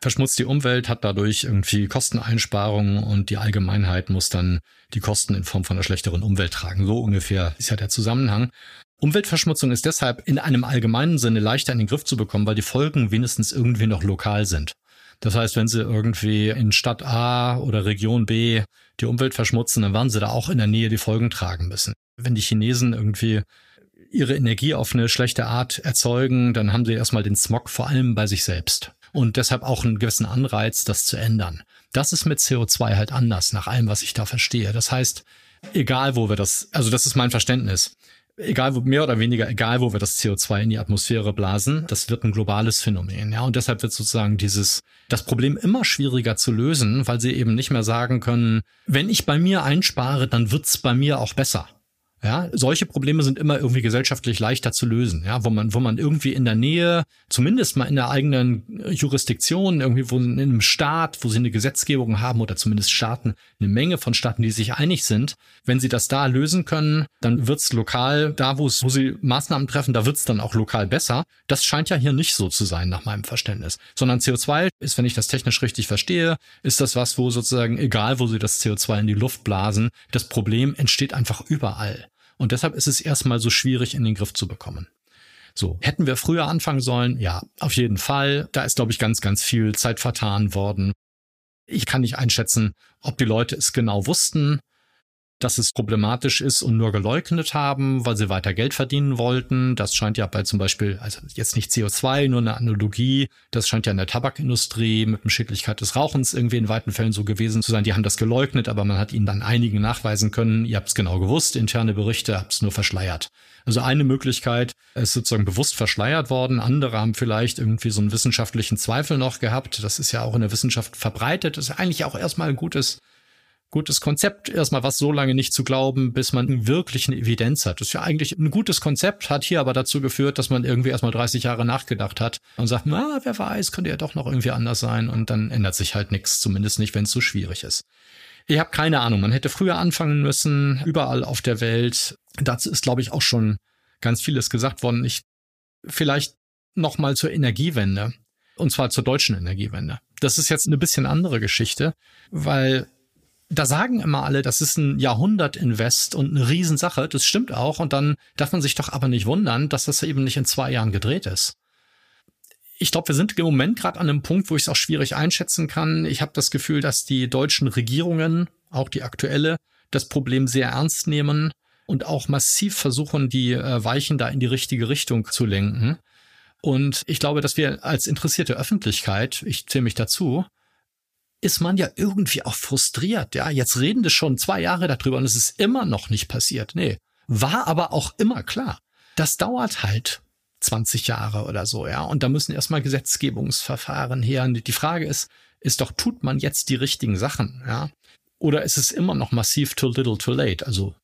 verschmutzt die Umwelt, hat dadurch irgendwie Kosteneinsparungen und die Allgemeinheit muss dann die Kosten in Form von einer schlechteren Umwelt tragen. So ungefähr ist ja der Zusammenhang. Umweltverschmutzung ist deshalb in einem allgemeinen Sinne leichter in den Griff zu bekommen, weil die Folgen wenigstens irgendwie noch lokal sind. Das heißt, wenn sie irgendwie in Stadt A oder Region B die Umwelt verschmutzen, dann werden sie da auch in der Nähe die Folgen tragen müssen. Wenn die Chinesen irgendwie ihre Energie auf eine schlechte Art erzeugen, dann haben sie erstmal den Smog vor allem bei sich selbst. Und deshalb auch einen gewissen Anreiz, das zu ändern. Das ist mit CO2 halt anders, nach allem, was ich da verstehe. Das heißt, egal wo wir das, also das ist mein Verständnis egal wo, mehr oder weniger egal, wo wir das CO2 in die Atmosphäre blasen, das wird ein globales Phänomen. Ja, und deshalb wird sozusagen dieses, das Problem immer schwieriger zu lösen, weil sie eben nicht mehr sagen können, wenn ich bei mir einspare, dann wird's bei mir auch besser. Ja, solche Probleme sind immer irgendwie gesellschaftlich leichter zu lösen, ja, wo man, wo man irgendwie in der Nähe, zumindest mal in der eigenen Jurisdiktion, irgendwie wo in einem Staat, wo sie eine Gesetzgebung haben oder zumindest Staaten, eine Menge von Staaten, die sich einig sind, wenn sie das da lösen können, dann wird's lokal, da wo es, wo sie Maßnahmen treffen, da wird's dann auch lokal besser. Das scheint ja hier nicht so zu sein, nach meinem Verständnis. Sondern CO2 ist, wenn ich das technisch richtig verstehe, ist das was, wo sozusagen, egal wo sie das CO2 in die Luft blasen, das Problem entsteht einfach überall. Und deshalb ist es erstmal so schwierig in den Griff zu bekommen. So, hätten wir früher anfangen sollen? Ja, auf jeden Fall. Da ist, glaube ich, ganz, ganz viel Zeit vertan worden. Ich kann nicht einschätzen, ob die Leute es genau wussten dass es problematisch ist und nur geleugnet haben, weil sie weiter Geld verdienen wollten. Das scheint ja bei zum Beispiel, also jetzt nicht CO2, nur eine Analogie, das scheint ja in der Tabakindustrie mit dem Schädlichkeit des Rauchens irgendwie in weiten Fällen so gewesen zu sein. Die haben das geleugnet, aber man hat ihnen dann einigen nachweisen können, ihr habt es genau gewusst, interne Berichte, habt es nur verschleiert. Also eine Möglichkeit ist sozusagen bewusst verschleiert worden. Andere haben vielleicht irgendwie so einen wissenschaftlichen Zweifel noch gehabt. Das ist ja auch in der Wissenschaft verbreitet. Das ist eigentlich auch erstmal ein gutes gutes Konzept, erstmal was so lange nicht zu glauben, bis man wirklich eine Evidenz hat. Das ist ja eigentlich ein gutes Konzept, hat hier aber dazu geführt, dass man irgendwie erstmal 30 Jahre nachgedacht hat und sagt, na, wer weiß, könnte ja doch noch irgendwie anders sein und dann ändert sich halt nichts, zumindest nicht, wenn es so schwierig ist. Ich habe keine Ahnung, man hätte früher anfangen müssen, überall auf der Welt. Dazu ist, glaube ich, auch schon ganz vieles gesagt worden. Ich vielleicht noch mal zur Energiewende und zwar zur deutschen Energiewende. Das ist jetzt eine bisschen andere Geschichte, weil da sagen immer alle, das ist ein Jahrhundert-Invest und eine Riesensache. Das stimmt auch. Und dann darf man sich doch aber nicht wundern, dass das eben nicht in zwei Jahren gedreht ist. Ich glaube, wir sind im Moment gerade an einem Punkt, wo ich es auch schwierig einschätzen kann. Ich habe das Gefühl, dass die deutschen Regierungen, auch die aktuelle, das Problem sehr ernst nehmen und auch massiv versuchen, die äh, Weichen da in die richtige Richtung zu lenken. Und ich glaube, dass wir als interessierte Öffentlichkeit, ich zähle mich dazu, ist man ja irgendwie auch frustriert. Ja, jetzt reden wir schon zwei Jahre darüber und es ist immer noch nicht passiert. Nee, war aber auch immer klar. Das dauert halt 20 Jahre oder so, ja. Und da müssen erstmal Gesetzgebungsverfahren her. Und die Frage ist, ist doch, tut man jetzt die richtigen Sachen, ja? Oder ist es immer noch massiv too little too late? Also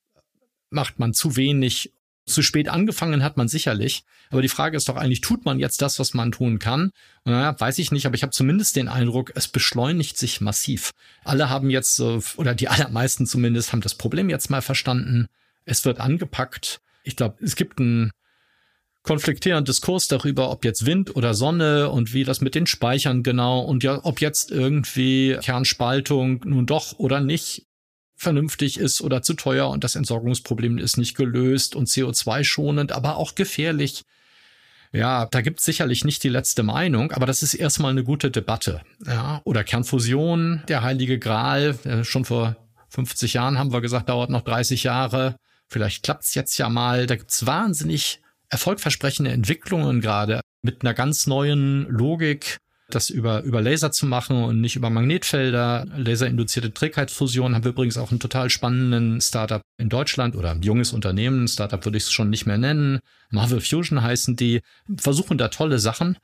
macht man zu wenig zu spät angefangen hat man sicherlich, aber die Frage ist doch eigentlich, tut man jetzt das, was man tun kann? Naja, weiß ich nicht, aber ich habe zumindest den Eindruck, es beschleunigt sich massiv. Alle haben jetzt, oder die allermeisten zumindest, haben das Problem jetzt mal verstanden. Es wird angepackt. Ich glaube, es gibt einen konfliktierenden Diskurs darüber, ob jetzt Wind oder Sonne und wie das mit den Speichern genau und ja, ob jetzt irgendwie Kernspaltung nun doch oder nicht vernünftig ist oder zu teuer und das Entsorgungsproblem ist nicht gelöst und CO2 schonend, aber auch gefährlich. Ja, da gibt es sicherlich nicht die letzte Meinung, aber das ist erstmal eine gute Debatte. Ja, oder Kernfusion, der heilige Gral, äh, schon vor 50 Jahren haben wir gesagt, dauert noch 30 Jahre. Vielleicht klappt's jetzt ja mal. Da gibt's wahnsinnig erfolgversprechende Entwicklungen gerade mit einer ganz neuen Logik das über, über Laser zu machen und nicht über Magnetfelder. Laserinduzierte Trägheitsfusion haben wir übrigens auch einen total spannenden Startup in Deutschland oder ein junges Unternehmen. Startup würde ich es schon nicht mehr nennen. Marvel Fusion heißen die, versuchen da tolle Sachen.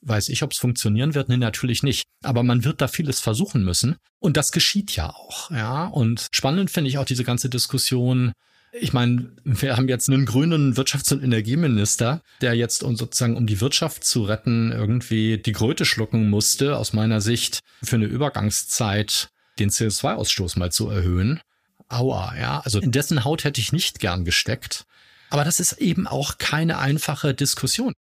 Weiß ich, ob es funktionieren wird? Nee, natürlich nicht. Aber man wird da vieles versuchen müssen. Und das geschieht ja auch. Ja, und spannend finde ich auch diese ganze Diskussion. Ich meine, wir haben jetzt einen grünen Wirtschafts- und Energieminister, der jetzt, um sozusagen um die Wirtschaft zu retten, irgendwie die Kröte schlucken musste, aus meiner Sicht, für eine Übergangszeit den CO2-Ausstoß mal zu erhöhen. Aua, ja. Also in dessen Haut hätte ich nicht gern gesteckt. Aber das ist eben auch keine einfache Diskussion.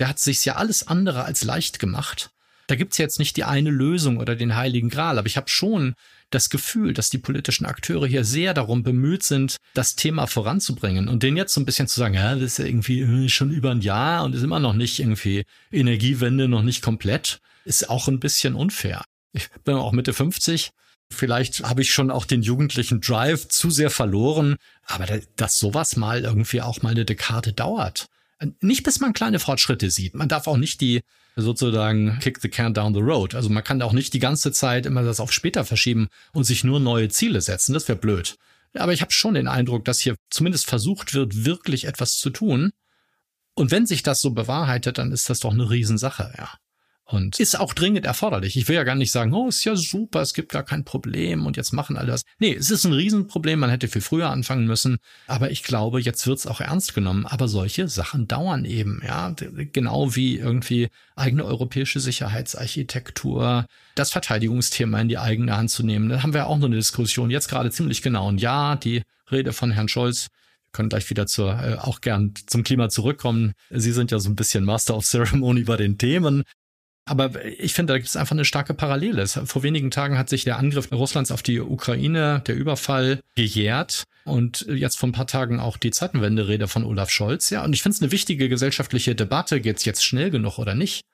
Der hat sich's ja alles andere als leicht gemacht. Da gibt's jetzt nicht die eine Lösung oder den heiligen Gral, aber ich habe schon das Gefühl, dass die politischen Akteure hier sehr darum bemüht sind, das Thema voranzubringen und denen jetzt so ein bisschen zu sagen, ja, das ist ja irgendwie äh, schon über ein Jahr und ist immer noch nicht irgendwie Energiewende noch nicht komplett, ist auch ein bisschen unfair. Ich bin auch Mitte 50. Vielleicht habe ich schon auch den jugendlichen Drive zu sehr verloren, aber dass sowas mal irgendwie auch mal eine Dekade dauert. Nicht bis man kleine Fortschritte sieht. Man darf auch nicht die sozusagen kick the can down the road. Also man kann auch nicht die ganze Zeit immer das auf später verschieben und sich nur neue Ziele setzen. Das wäre blöd. Aber ich habe schon den Eindruck, dass hier zumindest versucht wird, wirklich etwas zu tun. Und wenn sich das so bewahrheitet, dann ist das doch eine Riesensache, ja. Und ist auch dringend erforderlich. Ich will ja gar nicht sagen, oh, ist ja super, es gibt gar kein Problem und jetzt machen alle das. Nee, es ist ein Riesenproblem, man hätte viel früher anfangen müssen. Aber ich glaube, jetzt wird's auch ernst genommen. Aber solche Sachen dauern eben, ja. Genau wie irgendwie eigene europäische Sicherheitsarchitektur, das Verteidigungsthema in die eigene Hand zu nehmen. Da haben wir auch noch eine Diskussion, jetzt gerade ziemlich genau. Und ja, die Rede von Herrn Scholz können gleich wieder zur, äh, auch gern zum Klima zurückkommen. Sie sind ja so ein bisschen Master of Ceremony bei den Themen. Aber ich finde, da gibt es einfach eine starke Parallele. Vor wenigen Tagen hat sich der Angriff Russlands auf die Ukraine, der Überfall, gejährt. Und jetzt vor ein paar Tagen auch die Zeitenwende-Rede von Olaf Scholz. Ja, und ich finde es eine wichtige gesellschaftliche Debatte. Geht's jetzt schnell genug oder nicht?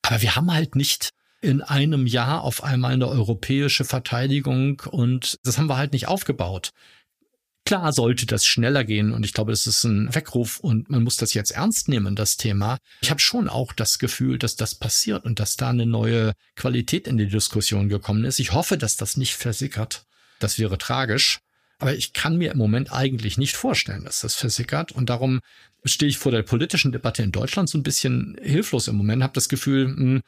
Aber wir haben halt nicht in einem Jahr auf einmal eine europäische Verteidigung und das haben wir halt nicht aufgebaut. Klar sollte das schneller gehen und ich glaube, es ist ein Weckruf und man muss das jetzt ernst nehmen, das Thema. Ich habe schon auch das Gefühl, dass das passiert und dass da eine neue Qualität in die Diskussion gekommen ist. Ich hoffe, dass das nicht versickert. Das wäre tragisch. Aber ich kann mir im Moment eigentlich nicht vorstellen, dass das versickert. Und darum stehe ich vor der politischen Debatte in Deutschland so ein bisschen hilflos im Moment, habe das Gefühl, mh, hm,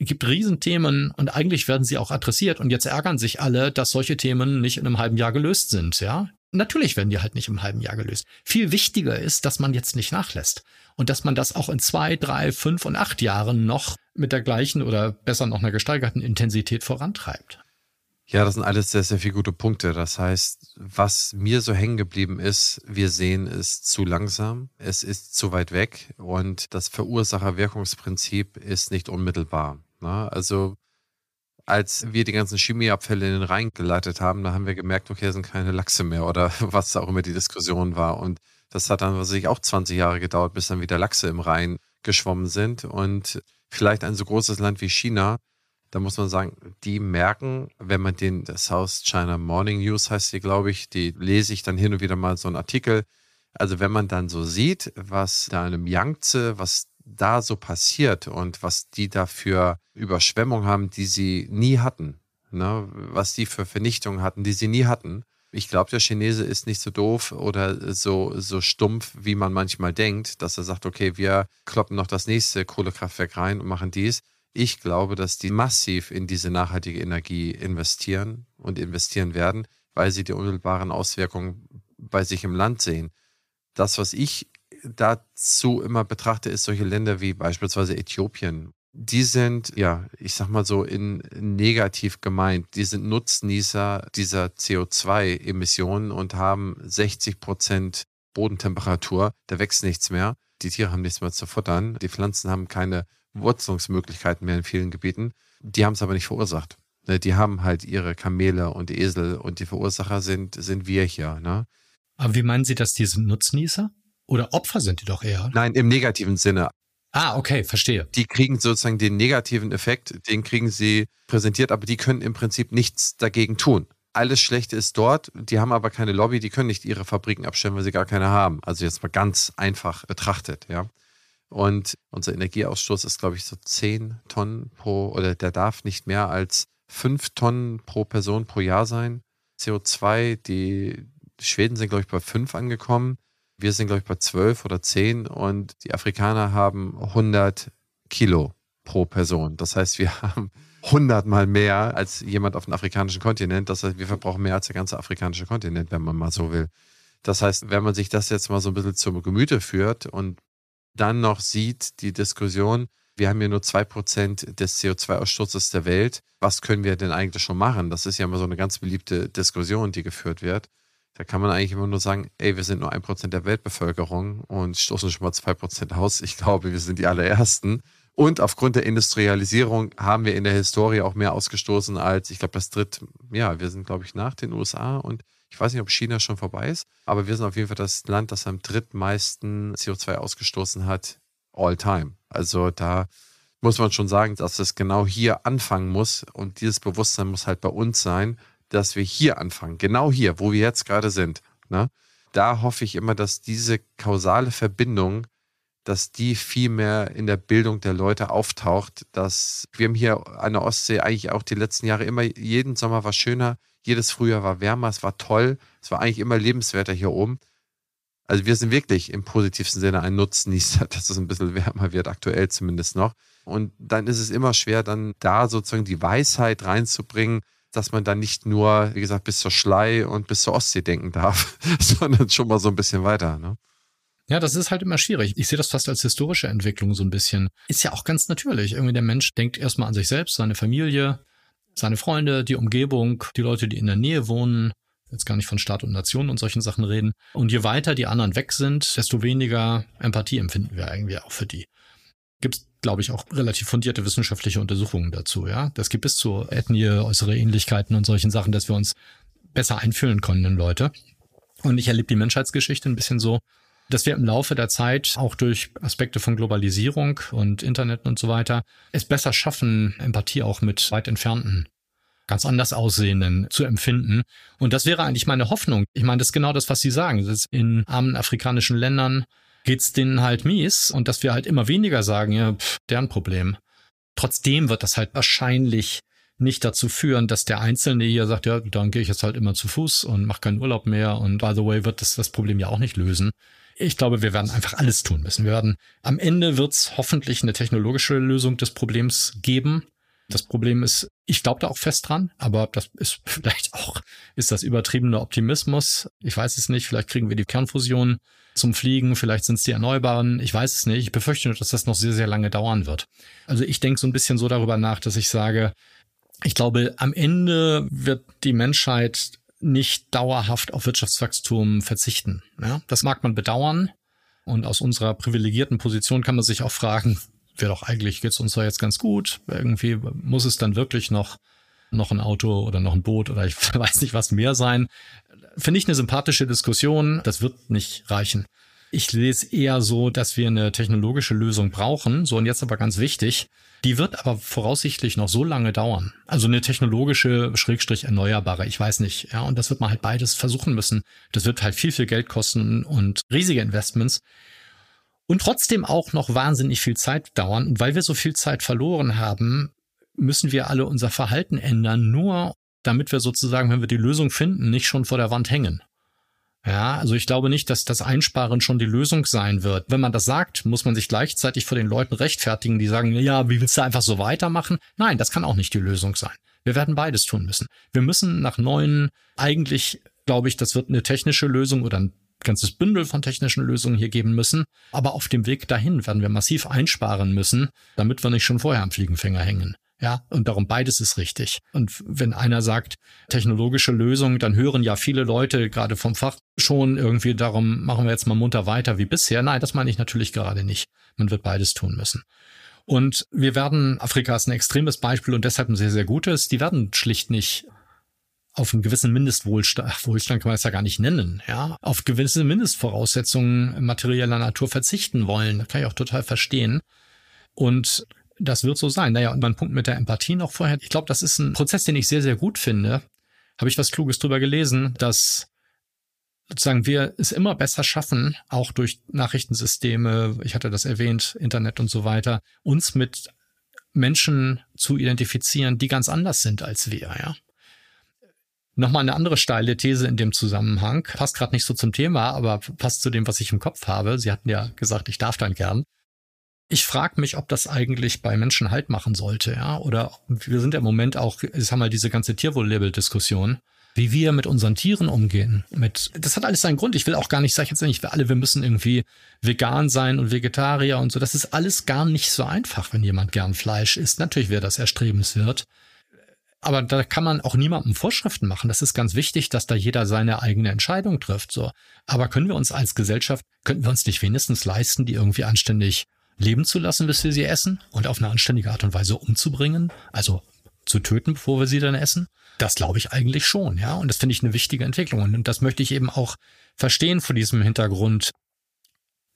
gibt Riesenthemen und eigentlich werden sie auch adressiert und jetzt ärgern sich alle, dass solche Themen nicht in einem halben Jahr gelöst sind, ja. Natürlich werden die halt nicht im halben Jahr gelöst. Viel wichtiger ist, dass man jetzt nicht nachlässt und dass man das auch in zwei, drei, fünf und acht Jahren noch mit der gleichen oder besser noch einer gesteigerten Intensität vorantreibt. Ja, das sind alles sehr, sehr viele gute Punkte. Das heißt, was mir so hängen geblieben ist, wir sehen es zu langsam, es ist zu weit weg und das Verursacher-Wirkungsprinzip ist nicht unmittelbar. Ne? Also als wir die ganzen Chemieabfälle in den Rhein geleitet haben, da haben wir gemerkt, okay, sind keine Lachse mehr oder was auch immer die Diskussion war. Und das hat dann wahrscheinlich auch 20 Jahre gedauert, bis dann wieder Lachse im Rhein geschwommen sind. Und vielleicht ein so großes Land wie China, da muss man sagen, die merken, wenn man den South China Morning News heißt sie, glaube ich, die lese ich dann hin und wieder mal so einen Artikel. Also wenn man dann so sieht, was da in einem Yangtze, was da so passiert und was die da für Überschwemmung haben, die sie nie hatten, ne? was die für Vernichtungen hatten, die sie nie hatten. Ich glaube, der Chinese ist nicht so doof oder so, so stumpf, wie man manchmal denkt, dass er sagt, okay, wir kloppen noch das nächste Kohlekraftwerk rein und machen dies. Ich glaube, dass die massiv in diese nachhaltige Energie investieren und investieren werden, weil sie die unmittelbaren Auswirkungen bei sich im Land sehen. Das, was ich dazu immer betrachte, ist solche Länder wie beispielsweise Äthiopien. Die sind, ja, ich sag mal so in negativ gemeint. Die sind Nutznießer dieser CO2-Emissionen und haben 60 Prozent Bodentemperatur. Da wächst nichts mehr. Die Tiere haben nichts mehr zu futtern. Die Pflanzen haben keine Wurzelungsmöglichkeiten mehr in vielen Gebieten. Die haben es aber nicht verursacht. Ne, die haben halt ihre Kamele und Esel und die Verursacher sind, sind wir hier. Ne? Aber wie meinen Sie, dass diese Nutznießer? Oder Opfer sind die doch eher. Nein, im negativen Sinne. Ah, okay, verstehe. Die kriegen sozusagen den negativen Effekt, den kriegen sie präsentiert, aber die können im Prinzip nichts dagegen tun. Alles Schlechte ist dort, die haben aber keine Lobby, die können nicht ihre Fabriken abstellen, weil sie gar keine haben. Also jetzt mal ganz einfach betrachtet, ja. Und unser Energieausstoß ist, glaube ich, so 10 Tonnen pro, oder der darf nicht mehr als 5 Tonnen pro Person pro Jahr sein. CO2, die Schweden sind, glaube ich, bei 5 angekommen. Wir sind, glaube ich, bei 12 oder 10 und die Afrikaner haben 100 Kilo pro Person. Das heißt, wir haben hundertmal mehr als jemand auf dem afrikanischen Kontinent. Das heißt, wir verbrauchen mehr als der ganze afrikanische Kontinent, wenn man mal so will. Das heißt, wenn man sich das jetzt mal so ein bisschen zum Gemüte führt und dann noch sieht, die Diskussion, wir haben ja nur zwei Prozent des CO2-Ausstoßes der Welt. Was können wir denn eigentlich schon machen? Das ist ja immer so eine ganz beliebte Diskussion, die geführt wird. Da kann man eigentlich immer nur sagen, ey, wir sind nur ein Prozent der Weltbevölkerung und stoßen schon mal zwei Prozent aus. Ich glaube, wir sind die allerersten. Und aufgrund der Industrialisierung haben wir in der Historie auch mehr ausgestoßen als, ich glaube, das dritt, ja, wir sind, glaube ich, nach den USA und ich weiß nicht, ob China schon vorbei ist, aber wir sind auf jeden Fall das Land, das am drittmeisten CO2 ausgestoßen hat, all time. Also da muss man schon sagen, dass es genau hier anfangen muss und dieses Bewusstsein muss halt bei uns sein, dass wir hier anfangen, genau hier, wo wir jetzt gerade sind. Ne? Da hoffe ich immer, dass diese kausale Verbindung, dass die viel mehr in der Bildung der Leute auftaucht. Dass wir haben hier an der Ostsee eigentlich auch die letzten Jahre immer, jeden Sommer war schöner, jedes Frühjahr war wärmer, es war toll, es war eigentlich immer lebenswerter hier oben. Also wir sind wirklich im positivsten Sinne ein Nutznießer, dass es ein bisschen wärmer wird, aktuell zumindest noch. Und dann ist es immer schwer, dann da sozusagen die Weisheit reinzubringen, dass man dann nicht nur, wie gesagt, bis zur Schlei und bis zur Ostsee denken darf, sondern schon mal so ein bisschen weiter. Ne? Ja, das ist halt immer schwierig. Ich sehe das fast als historische Entwicklung so ein bisschen. Ist ja auch ganz natürlich. Irgendwie der Mensch denkt erstmal an sich selbst, seine Familie, seine Freunde, die Umgebung, die Leute, die in der Nähe wohnen, jetzt gar nicht von Staat und Nation und solchen Sachen reden. Und je weiter die anderen weg sind, desto weniger Empathie empfinden wir irgendwie auch für die. Gibt es, glaube ich, auch relativ fundierte wissenschaftliche Untersuchungen dazu, ja. Das gibt es zu Ethnie, äußere Ähnlichkeiten und solchen Sachen, dass wir uns besser einfühlen können in Leute. Und ich erlebe die Menschheitsgeschichte ein bisschen so, dass wir im Laufe der Zeit auch durch Aspekte von Globalisierung und Internet und so weiter es besser schaffen, Empathie auch mit weit entfernten ganz anders aussehenden zu empfinden. Und das wäre eigentlich meine Hoffnung. Ich meine, das ist genau das, was Sie sagen. in armen afrikanischen Ländern geht's denen halt mies und dass wir halt immer weniger sagen, ja, pff, deren Problem. Trotzdem wird das halt wahrscheinlich nicht dazu führen, dass der Einzelne hier sagt, ja, dann gehe ich jetzt halt immer zu Fuß und mache keinen Urlaub mehr. Und by the way, wird das das Problem ja auch nicht lösen. Ich glaube, wir werden einfach alles tun müssen. Wir werden am Ende wird es hoffentlich eine technologische Lösung des Problems geben. Das Problem ist, ich glaube da auch fest dran, aber das ist vielleicht auch, ist das übertriebene Optimismus. Ich weiß es nicht. Vielleicht kriegen wir die Kernfusion zum Fliegen, vielleicht sind es die Erneuerbaren, ich weiß es nicht. Ich befürchte nur, dass das noch sehr, sehr lange dauern wird. Also ich denke so ein bisschen so darüber nach, dass ich sage, ich glaube, am Ende wird die Menschheit nicht dauerhaft auf Wirtschaftswachstum verzichten. Ja, das mag man bedauern. Und aus unserer privilegierten Position kann man sich auch fragen, wäre doch eigentlich, geht's uns doch jetzt ganz gut. Irgendwie muss es dann wirklich noch, noch ein Auto oder noch ein Boot oder ich weiß nicht was mehr sein. Finde ich eine sympathische Diskussion. Das wird nicht reichen. Ich lese eher so, dass wir eine technologische Lösung brauchen. So und jetzt aber ganz wichtig. Die wird aber voraussichtlich noch so lange dauern. Also eine technologische, schrägstrich erneuerbare, ich weiß nicht. Ja, und das wird man halt beides versuchen müssen. Das wird halt viel, viel Geld kosten und riesige Investments. Und trotzdem auch noch wahnsinnig viel Zeit dauern. Und weil wir so viel Zeit verloren haben, müssen wir alle unser Verhalten ändern, nur damit wir sozusagen, wenn wir die Lösung finden, nicht schon vor der Wand hängen. Ja, also ich glaube nicht, dass das Einsparen schon die Lösung sein wird. Wenn man das sagt, muss man sich gleichzeitig vor den Leuten rechtfertigen, die sagen, ja, wie willst du einfach so weitermachen? Nein, das kann auch nicht die Lösung sein. Wir werden beides tun müssen. Wir müssen nach neuen, eigentlich glaube ich, das wird eine technische Lösung oder ein ganzes Bündel von technischen Lösungen hier geben müssen. Aber auf dem Weg dahin werden wir massiv einsparen müssen, damit wir nicht schon vorher am Fliegenfänger hängen. Ja, und darum beides ist richtig. Und wenn einer sagt, technologische Lösung, dann hören ja viele Leute gerade vom Fach schon irgendwie darum, machen wir jetzt mal munter weiter wie bisher. Nein, das meine ich natürlich gerade nicht. Man wird beides tun müssen. Und wir werden, Afrika ist ein extremes Beispiel und deshalb ein sehr, sehr gutes, die werden schlicht nicht auf einen gewissen Mindestwohlstand, Wohlstand kann man es ja gar nicht nennen, ja, auf gewisse Mindestvoraussetzungen materieller Natur verzichten wollen. Das kann ich auch total verstehen. Und das wird so sein. Naja, und mein Punkt mit der Empathie noch vorher. Ich glaube, das ist ein Prozess, den ich sehr, sehr gut finde. Habe ich was Kluges drüber gelesen, dass sozusagen wir es immer besser schaffen, auch durch Nachrichtensysteme, ich hatte das erwähnt, Internet und so weiter, uns mit Menschen zu identifizieren, die ganz anders sind als wir, ja. Nochmal eine andere steile These in dem Zusammenhang. Passt gerade nicht so zum Thema, aber passt zu dem, was ich im Kopf habe. Sie hatten ja gesagt, ich darf dann gern. ich frage mich, ob das eigentlich bei Menschen Halt machen sollte, ja. Oder wir sind ja im Moment auch, jetzt haben wir diese ganze Tierwohl-Label-Diskussion, wie wir mit unseren Tieren umgehen. Mit, das hat alles seinen Grund. Ich will auch gar nicht, sag ich jetzt nicht, wir alle, wir müssen irgendwie vegan sein und Vegetarier und so. Das ist alles gar nicht so einfach, wenn jemand gern Fleisch isst. Natürlich wäre das erstrebenswert. Aber da kann man auch niemandem Vorschriften machen. Das ist ganz wichtig, dass da jeder seine eigene Entscheidung trifft. So. Aber können wir uns als Gesellschaft, könnten wir uns nicht wenigstens leisten, die irgendwie anständig leben zu lassen, bis wir sie essen und auf eine anständige Art und Weise umzubringen, also zu töten, bevor wir sie dann essen? Das glaube ich eigentlich schon, ja. Und das finde ich eine wichtige Entwicklung. Und das möchte ich eben auch verstehen vor diesem Hintergrund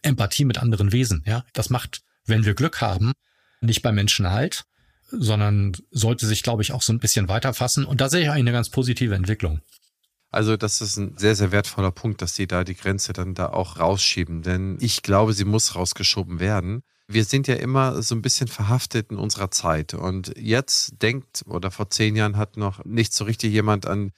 Empathie mit anderen Wesen, ja. Das macht, wenn wir Glück haben, nicht bei Menschen halt, sondern sollte sich, glaube ich, auch so ein bisschen weiterfassen. Und da sehe ich eigentlich eine ganz positive Entwicklung. Also das ist ein sehr, sehr wertvoller Punkt, dass Sie da die Grenze dann da auch rausschieben. Denn ich glaube, sie muss rausgeschoben werden wir sind ja immer so ein bisschen verhaftet in unserer Zeit. Und jetzt denkt, oder vor zehn Jahren hat noch nicht so richtig jemand an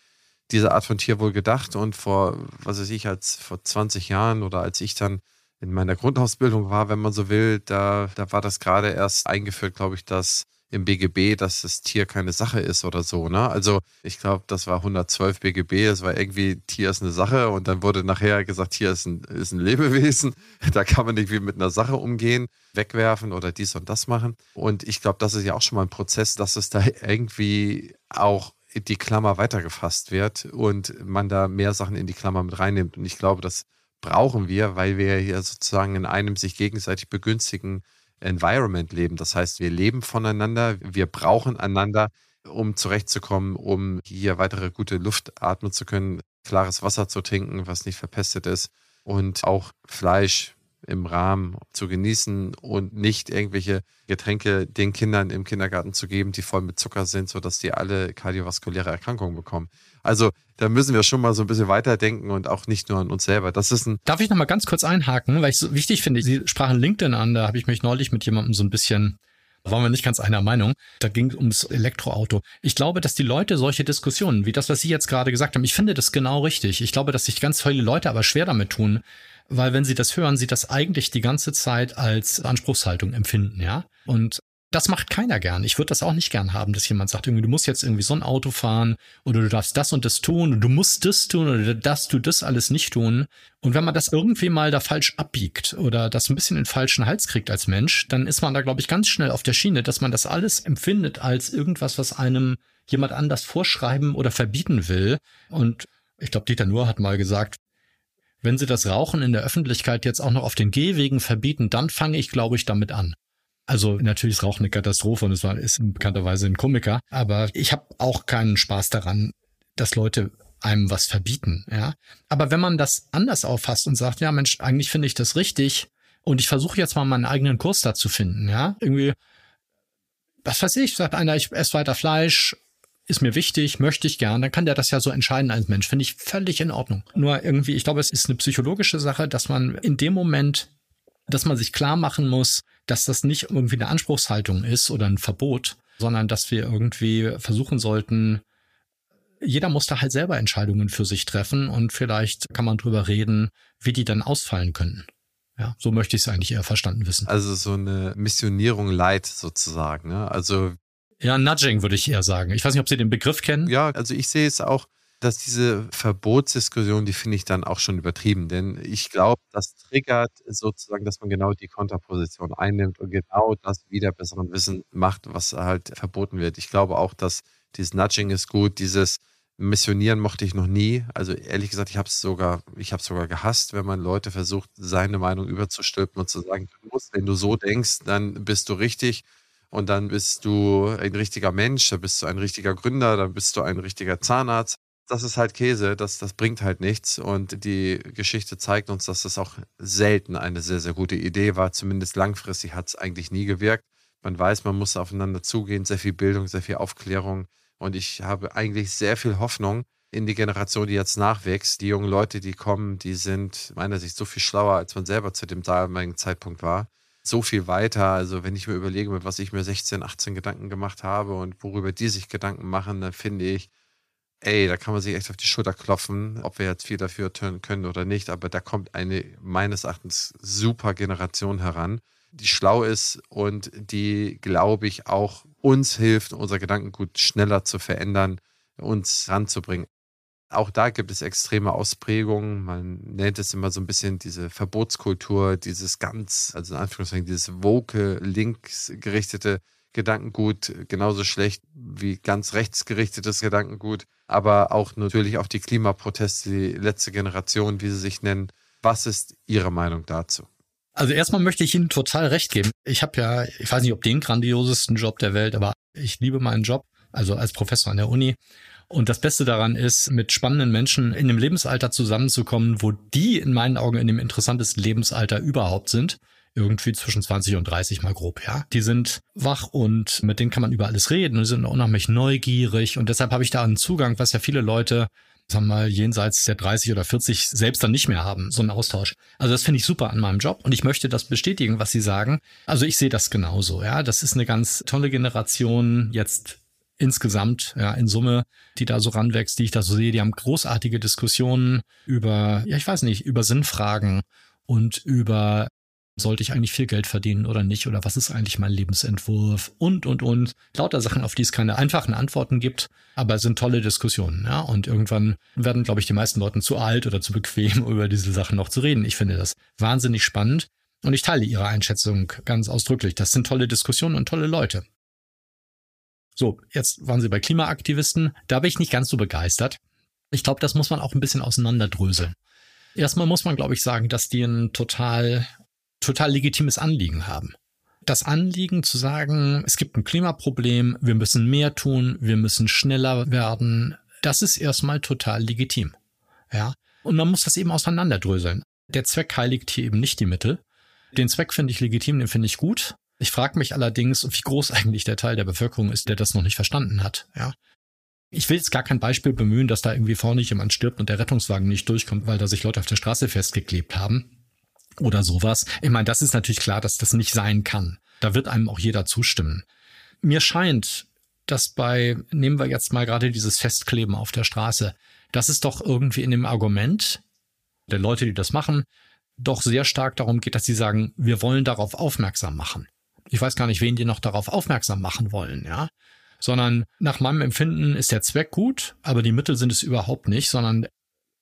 diese Art von Tier wohl gedacht. Und vor, was weiß ich, als vor 20 Jahren oder als ich dann in meiner Grundausbildung war, wenn man so will, da, da war das gerade erst eingeführt, glaube ich, dass im BGB, dass das Tier keine Sache ist oder so. Ne? Also ich glaube, das war 112 BGB, es war irgendwie, Tier ist eine Sache und dann wurde nachher gesagt, Tier ist ein, ist ein Lebewesen, da kann man nicht wie mit einer Sache umgehen, wegwerfen oder dies und das machen. Und ich glaube, das ist ja auch schon mal ein Prozess, dass es da irgendwie auch die Klammer weitergefasst wird und man da mehr Sachen in die Klammer mit reinnimmt. Und ich glaube, das brauchen wir, weil wir hier sozusagen in einem sich gegenseitig begünstigen Environment leben. Das heißt, wir leben voneinander, wir brauchen einander, um zurechtzukommen, um hier weitere gute Luft atmen zu können, klares Wasser zu trinken, was nicht verpestet ist und auch Fleisch im Rahmen zu genießen und nicht irgendwelche Getränke den Kindern im Kindergarten zu geben, die voll mit Zucker sind, sodass die alle kardiovaskuläre Erkrankungen bekommen. Also da müssen wir schon mal so ein bisschen weiterdenken und auch nicht nur an uns selber. Das ist ein. Darf ich noch mal ganz kurz einhaken, weil ich so wichtig finde. Sie sprachen LinkedIn an, da habe ich mich neulich mit jemandem so ein bisschen waren wir nicht ganz einer Meinung. Da ging es ums Elektroauto. Ich glaube, dass die Leute solche Diskussionen, wie das, was Sie jetzt gerade gesagt haben, ich finde das genau richtig. Ich glaube, dass sich ganz viele Leute aber schwer damit tun, weil wenn sie das hören, sie das eigentlich die ganze Zeit als Anspruchshaltung empfinden, ja. Und das macht keiner gern. Ich würde das auch nicht gern haben, dass jemand sagt, irgendwie, du musst jetzt irgendwie so ein Auto fahren oder du darfst das und das tun du musst das tun oder das, du das alles nicht tun. Und wenn man das irgendwie mal da falsch abbiegt oder das ein bisschen in den falschen Hals kriegt als Mensch, dann ist man da, glaube ich, ganz schnell auf der Schiene, dass man das alles empfindet als irgendwas, was einem jemand anders vorschreiben oder verbieten will. Und ich glaube, Dieter Nuhr hat mal gesagt, wenn sie das Rauchen in der Öffentlichkeit jetzt auch noch auf den Gehwegen verbieten, dann fange ich, glaube ich, damit an. Also natürlich ist Rauchen eine Katastrophe und es ist bekannterweise ein Komiker, aber ich habe auch keinen Spaß daran, dass Leute einem was verbieten, ja. Aber wenn man das anders auffasst und sagt, ja Mensch, eigentlich finde ich das richtig und ich versuche jetzt mal meinen eigenen Kurs da zu finden, ja, irgendwie, was weiß ich, sagt einer, ich esse weiter Fleisch, ist mir wichtig, möchte ich gern, dann kann der das ja so entscheiden als Mensch, finde ich völlig in Ordnung. Nur irgendwie, ich glaube, es ist eine psychologische Sache, dass man in dem Moment, dass man sich klar machen muss, dass das nicht irgendwie eine Anspruchshaltung ist oder ein Verbot, sondern dass wir irgendwie versuchen sollten, jeder muss da halt selber Entscheidungen für sich treffen und vielleicht kann man drüber reden, wie die dann ausfallen könnten. Ja, so möchte ich es eigentlich eher verstanden wissen. Also so eine Missionierung light sozusagen. Ne? Also ja, Nudging würde ich eher sagen. Ich weiß nicht, ob Sie den Begriff kennen. Ja, also ich sehe es auch dass diese Verbotsdiskussion, die finde ich dann auch schon übertrieben. Denn ich glaube, das triggert sozusagen, dass man genau die Konterposition einnimmt und genau das wieder besseren Wissen macht, was halt verboten wird. Ich glaube auch, dass dieses Nudging ist gut, dieses Missionieren mochte ich noch nie. Also ehrlich gesagt, ich habe es sogar, ich habe sogar gehasst, wenn man Leute versucht, seine Meinung überzustülpen und zu sagen, du musst, wenn du so denkst, dann bist du richtig und dann bist du ein richtiger Mensch, dann bist du ein richtiger Gründer, dann bist du ein richtiger Zahnarzt das ist halt Käse, das, das bringt halt nichts. Und die Geschichte zeigt uns, dass das auch selten eine sehr, sehr gute Idee war. Zumindest langfristig hat es eigentlich nie gewirkt. Man weiß, man muss aufeinander zugehen, sehr viel Bildung, sehr viel Aufklärung. Und ich habe eigentlich sehr viel Hoffnung in die Generation, die jetzt nachwächst. Die jungen Leute, die kommen, die sind meiner Sicht so viel schlauer, als man selber zu dem damaligen Zeitpunkt war. So viel weiter. Also wenn ich mir überlege, mit was ich mir 16, 18 Gedanken gemacht habe und worüber die sich Gedanken machen, dann finde ich, ey, da kann man sich echt auf die Schulter klopfen, ob wir jetzt viel dafür können oder nicht, aber da kommt eine meines Erachtens super Generation heran, die schlau ist und die, glaube ich, auch uns hilft, unser Gedankengut schneller zu verändern, uns ranzubringen. Auch da gibt es extreme Ausprägungen. Man nennt es immer so ein bisschen diese Verbotskultur, dieses ganz, also in Anführungszeichen, dieses woke, linksgerichtete Gedankengut, genauso schlecht wie ganz rechtsgerichtetes Gedankengut, aber auch natürlich auf die Klimaproteste, die letzte Generation, wie sie sich nennen. Was ist Ihre Meinung dazu? Also erstmal möchte ich Ihnen total recht geben. Ich habe ja, ich weiß nicht, ob den grandiosesten Job der Welt, aber ich liebe meinen Job, also als Professor an der Uni. Und das Beste daran ist, mit spannenden Menschen in dem Lebensalter zusammenzukommen, wo die in meinen Augen in dem interessantesten Lebensalter überhaupt sind. Irgendwie zwischen 20 und 30 mal grob, ja. Die sind wach und mit denen kann man über alles reden und sind unheimlich neugierig. Und deshalb habe ich da einen Zugang, was ja viele Leute sagen wir mal, jenseits der 30 oder 40 selbst dann nicht mehr haben, so einen Austausch. Also das finde ich super an meinem Job und ich möchte das bestätigen, was Sie sagen. Also ich sehe das genauso, ja. Das ist eine ganz tolle Generation jetzt insgesamt, ja, in Summe, die da so ranwächst, die ich da so sehe, die haben großartige Diskussionen über, ja, ich weiß nicht, über Sinnfragen und über sollte ich eigentlich viel Geld verdienen oder nicht? Oder was ist eigentlich mein Lebensentwurf? Und, und, und. Lauter Sachen, auf die es keine einfachen Antworten gibt, aber es sind tolle Diskussionen. Ja? Und irgendwann werden, glaube ich, die meisten Leute zu alt oder zu bequem, über diese Sachen noch zu reden. Ich finde das wahnsinnig spannend. Und ich teile Ihre Einschätzung ganz ausdrücklich. Das sind tolle Diskussionen und tolle Leute. So, jetzt waren Sie bei Klimaaktivisten. Da bin ich nicht ganz so begeistert. Ich glaube, das muss man auch ein bisschen auseinanderdröseln. Erstmal muss man, glaube ich, sagen, dass die ein total total legitimes Anliegen haben. Das Anliegen zu sagen, es gibt ein Klimaproblem, wir müssen mehr tun, wir müssen schneller werden, das ist erstmal total legitim. Ja. Und man muss das eben auseinanderdröseln. Der Zweck heiligt hier eben nicht die Mittel. Den Zweck finde ich legitim, den finde ich gut. Ich frage mich allerdings, wie groß eigentlich der Teil der Bevölkerung ist, der das noch nicht verstanden hat. Ja. Ich will jetzt gar kein Beispiel bemühen, dass da irgendwie vorne jemand stirbt und der Rettungswagen nicht durchkommt, weil da sich Leute auf der Straße festgeklebt haben oder sowas. Ich meine, das ist natürlich klar, dass das nicht sein kann. Da wird einem auch jeder zustimmen. Mir scheint, dass bei, nehmen wir jetzt mal gerade dieses Festkleben auf der Straße, dass es doch irgendwie in dem Argument der Leute, die das machen, doch sehr stark darum geht, dass sie sagen, wir wollen darauf aufmerksam machen. Ich weiß gar nicht, wen die noch darauf aufmerksam machen wollen, ja. Sondern nach meinem Empfinden ist der Zweck gut, aber die Mittel sind es überhaupt nicht, sondern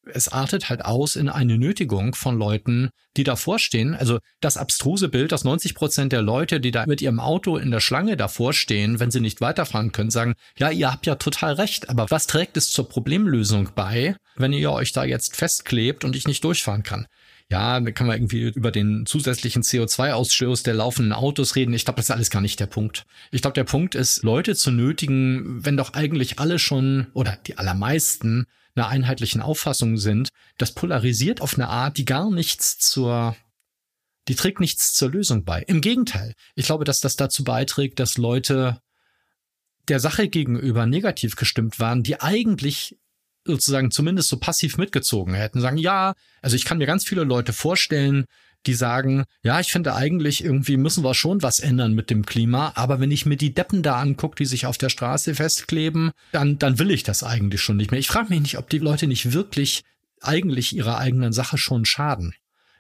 es artet halt aus in eine Nötigung von Leuten, die davor stehen. Also das abstruse Bild, dass 90 Prozent der Leute, die da mit ihrem Auto in der Schlange davor stehen, wenn sie nicht weiterfahren können, sagen, ja, ihr habt ja total recht, aber was trägt es zur Problemlösung bei, wenn ihr euch da jetzt festklebt und ich nicht durchfahren kann? Ja, da kann man irgendwie über den zusätzlichen CO2-Ausstoß der laufenden Autos reden. Ich glaube, das ist alles gar nicht der Punkt. Ich glaube, der Punkt ist, Leute zu nötigen, wenn doch eigentlich alle schon oder die allermeisten einer einheitlichen Auffassung sind, das polarisiert auf eine Art, die gar nichts zur, die trägt nichts zur Lösung bei. Im Gegenteil. Ich glaube, dass das dazu beiträgt, dass Leute der Sache gegenüber negativ gestimmt waren, die eigentlich sozusagen zumindest so passiv mitgezogen hätten, sagen, ja, also ich kann mir ganz viele Leute vorstellen, die sagen, ja, ich finde eigentlich irgendwie müssen wir schon was ändern mit dem Klima, aber wenn ich mir die Deppen da angucke, die sich auf der Straße festkleben, dann, dann will ich das eigentlich schon nicht mehr. Ich frage mich nicht, ob die Leute nicht wirklich eigentlich ihrer eigenen Sache schon schaden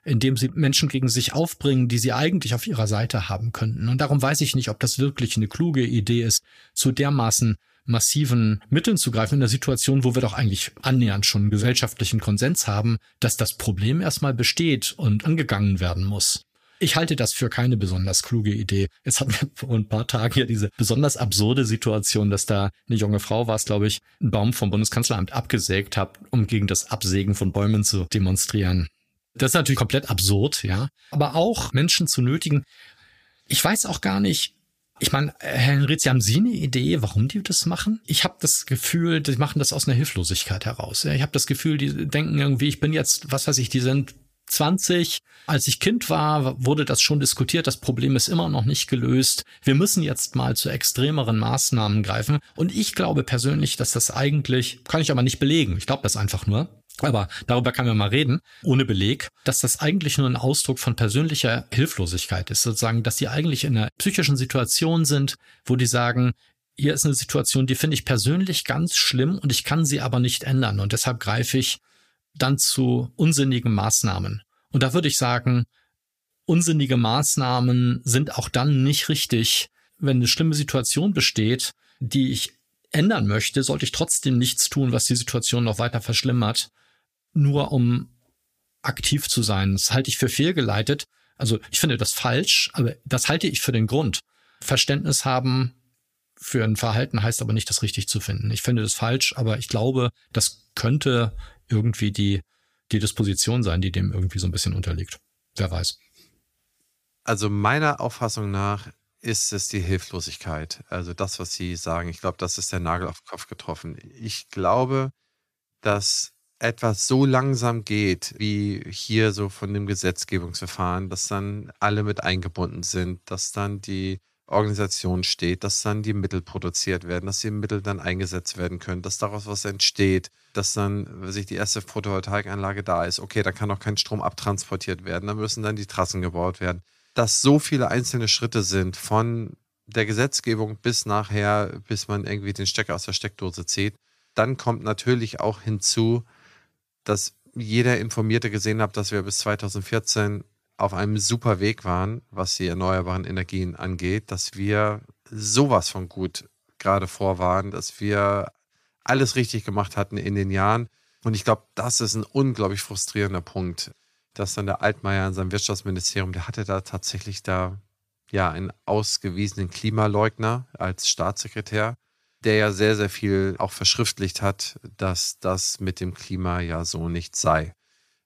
indem sie Menschen gegen sich aufbringen, die sie eigentlich auf ihrer Seite haben könnten. Und darum weiß ich nicht, ob das wirklich eine kluge Idee ist, zu dermaßen massiven Mitteln zu greifen in der Situation, wo wir doch eigentlich annähernd schon gesellschaftlichen Konsens haben, dass das Problem erstmal besteht und angegangen werden muss. Ich halte das für keine besonders kluge Idee. Jetzt hatten wir vor ein paar Tagen ja diese besonders absurde Situation, dass da eine junge Frau war glaube ich, einen Baum vom Bundeskanzleramt abgesägt hat, um gegen das Absägen von Bäumen zu demonstrieren. Das ist natürlich komplett absurd, ja. Aber auch Menschen zu nötigen. Ich weiß auch gar nicht, ich meine, Herr Henritz, haben Sie eine Idee, warum die das machen? Ich habe das Gefühl, die machen das aus einer Hilflosigkeit heraus. Ich habe das Gefühl, die denken irgendwie, ich bin jetzt, was weiß ich, die sind 20. Als ich Kind war, wurde das schon diskutiert. Das Problem ist immer noch nicht gelöst. Wir müssen jetzt mal zu extremeren Maßnahmen greifen. Und ich glaube persönlich, dass das eigentlich, kann ich aber nicht belegen. Ich glaube das einfach nur, aber darüber kann man mal reden, ohne Beleg, dass das eigentlich nur ein Ausdruck von persönlicher Hilflosigkeit ist, sozusagen, dass die eigentlich in einer psychischen Situation sind, wo die sagen, hier ist eine Situation, die finde ich persönlich ganz schlimm und ich kann sie aber nicht ändern und deshalb greife ich dann zu unsinnigen Maßnahmen. Und da würde ich sagen, unsinnige Maßnahmen sind auch dann nicht richtig. Wenn eine schlimme Situation besteht, die ich ändern möchte, sollte ich trotzdem nichts tun, was die Situation noch weiter verschlimmert, nur um aktiv zu sein. Das halte ich für fehlgeleitet. Also ich finde das falsch, aber das halte ich für den Grund. Verständnis haben für ein Verhalten heißt aber nicht, das richtig zu finden. Ich finde das falsch, aber ich glaube, das könnte irgendwie die, die Disposition sein, die dem irgendwie so ein bisschen unterliegt. Wer weiß. Also meiner Auffassung nach ist es die Hilflosigkeit. Also das, was Sie sagen. Ich glaube, das ist der Nagel auf den Kopf getroffen. Ich glaube, dass etwas so langsam geht, wie hier so von dem Gesetzgebungsverfahren, dass dann alle mit eingebunden sind, dass dann die Organisation steht, dass dann die Mittel produziert werden, dass die Mittel dann eingesetzt werden können, dass daraus was entsteht, dass dann sich die erste Photovoltaikanlage da ist. Okay, da kann auch kein Strom abtransportiert werden, dann müssen dann die Trassen gebaut werden dass so viele einzelne Schritte sind von der Gesetzgebung bis nachher, bis man irgendwie den Stecker aus der Steckdose zieht. Dann kommt natürlich auch hinzu, dass jeder Informierte gesehen hat, dass wir bis 2014 auf einem super Weg waren, was die erneuerbaren Energien angeht, dass wir sowas von gut gerade vor waren, dass wir alles richtig gemacht hatten in den Jahren. Und ich glaube, das ist ein unglaublich frustrierender Punkt dass dann der Altmaier in seinem Wirtschaftsministerium, der hatte da tatsächlich da ja einen ausgewiesenen Klimaleugner als Staatssekretär, der ja sehr, sehr viel auch verschriftlicht hat, dass das mit dem Klima ja so nicht sei.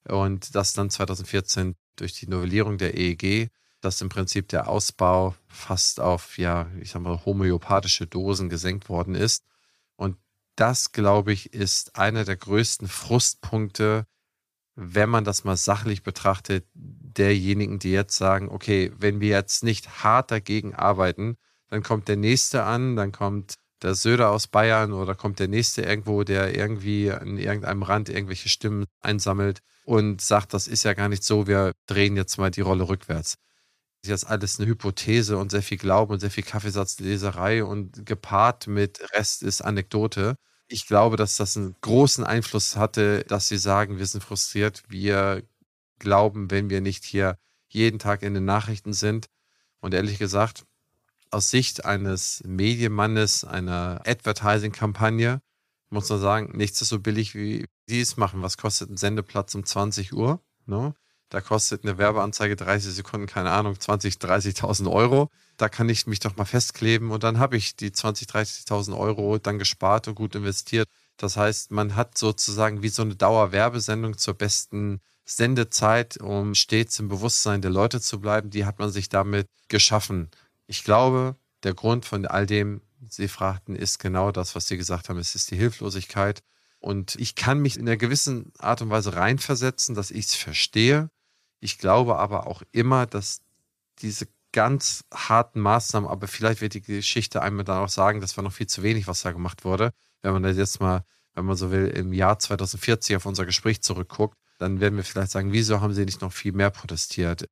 Und dass dann 2014 durch die Novellierung der EEG, dass im Prinzip der Ausbau fast auf, ja, ich sag mal, homöopathische Dosen gesenkt worden ist. Und das, glaube ich, ist einer der größten Frustpunkte, wenn man das mal sachlich betrachtet, derjenigen, die jetzt sagen, okay, wenn wir jetzt nicht hart dagegen arbeiten, dann kommt der nächste an, dann kommt der Söder aus Bayern oder kommt der nächste irgendwo, der irgendwie an irgendeinem Rand irgendwelche Stimmen einsammelt und sagt, das ist ja gar nicht so, wir drehen jetzt mal die Rolle rückwärts. Das ist jetzt alles eine Hypothese und sehr viel Glauben und sehr viel Kaffeesatzleserei und gepaart mit Rest ist Anekdote ich glaube, dass das einen großen Einfluss hatte, dass sie sagen, wir sind frustriert, wir glauben, wenn wir nicht hier jeden Tag in den Nachrichten sind. Und ehrlich gesagt, aus Sicht eines Medienmannes, einer Advertising-Kampagne, muss man sagen, nichts ist so billig, wie die es machen. Was kostet ein Sendeplatz um 20 Uhr? Ne? Da kostet eine Werbeanzeige 30 Sekunden, keine Ahnung, 20, 30.000 Euro da kann ich mich doch mal festkleben und dann habe ich die 20.000, 30.000 Euro dann gespart und gut investiert. Das heißt, man hat sozusagen wie so eine Dauerwerbesendung zur besten Sendezeit, um stets im Bewusstsein der Leute zu bleiben. Die hat man sich damit geschaffen. Ich glaube, der Grund von all dem, Sie fragten, ist genau das, was Sie gesagt haben. Es ist die Hilflosigkeit. Und ich kann mich in einer gewissen Art und Weise reinversetzen, dass ich es verstehe. Ich glaube aber auch immer, dass diese ganz harten Maßnahmen, aber vielleicht wird die Geschichte einmal dann auch sagen, das war noch viel zu wenig, was da gemacht wurde. Wenn man das jetzt mal, wenn man so will, im Jahr 2040 auf unser Gespräch zurückguckt, dann werden wir vielleicht sagen, wieso haben sie nicht noch viel mehr protestiert?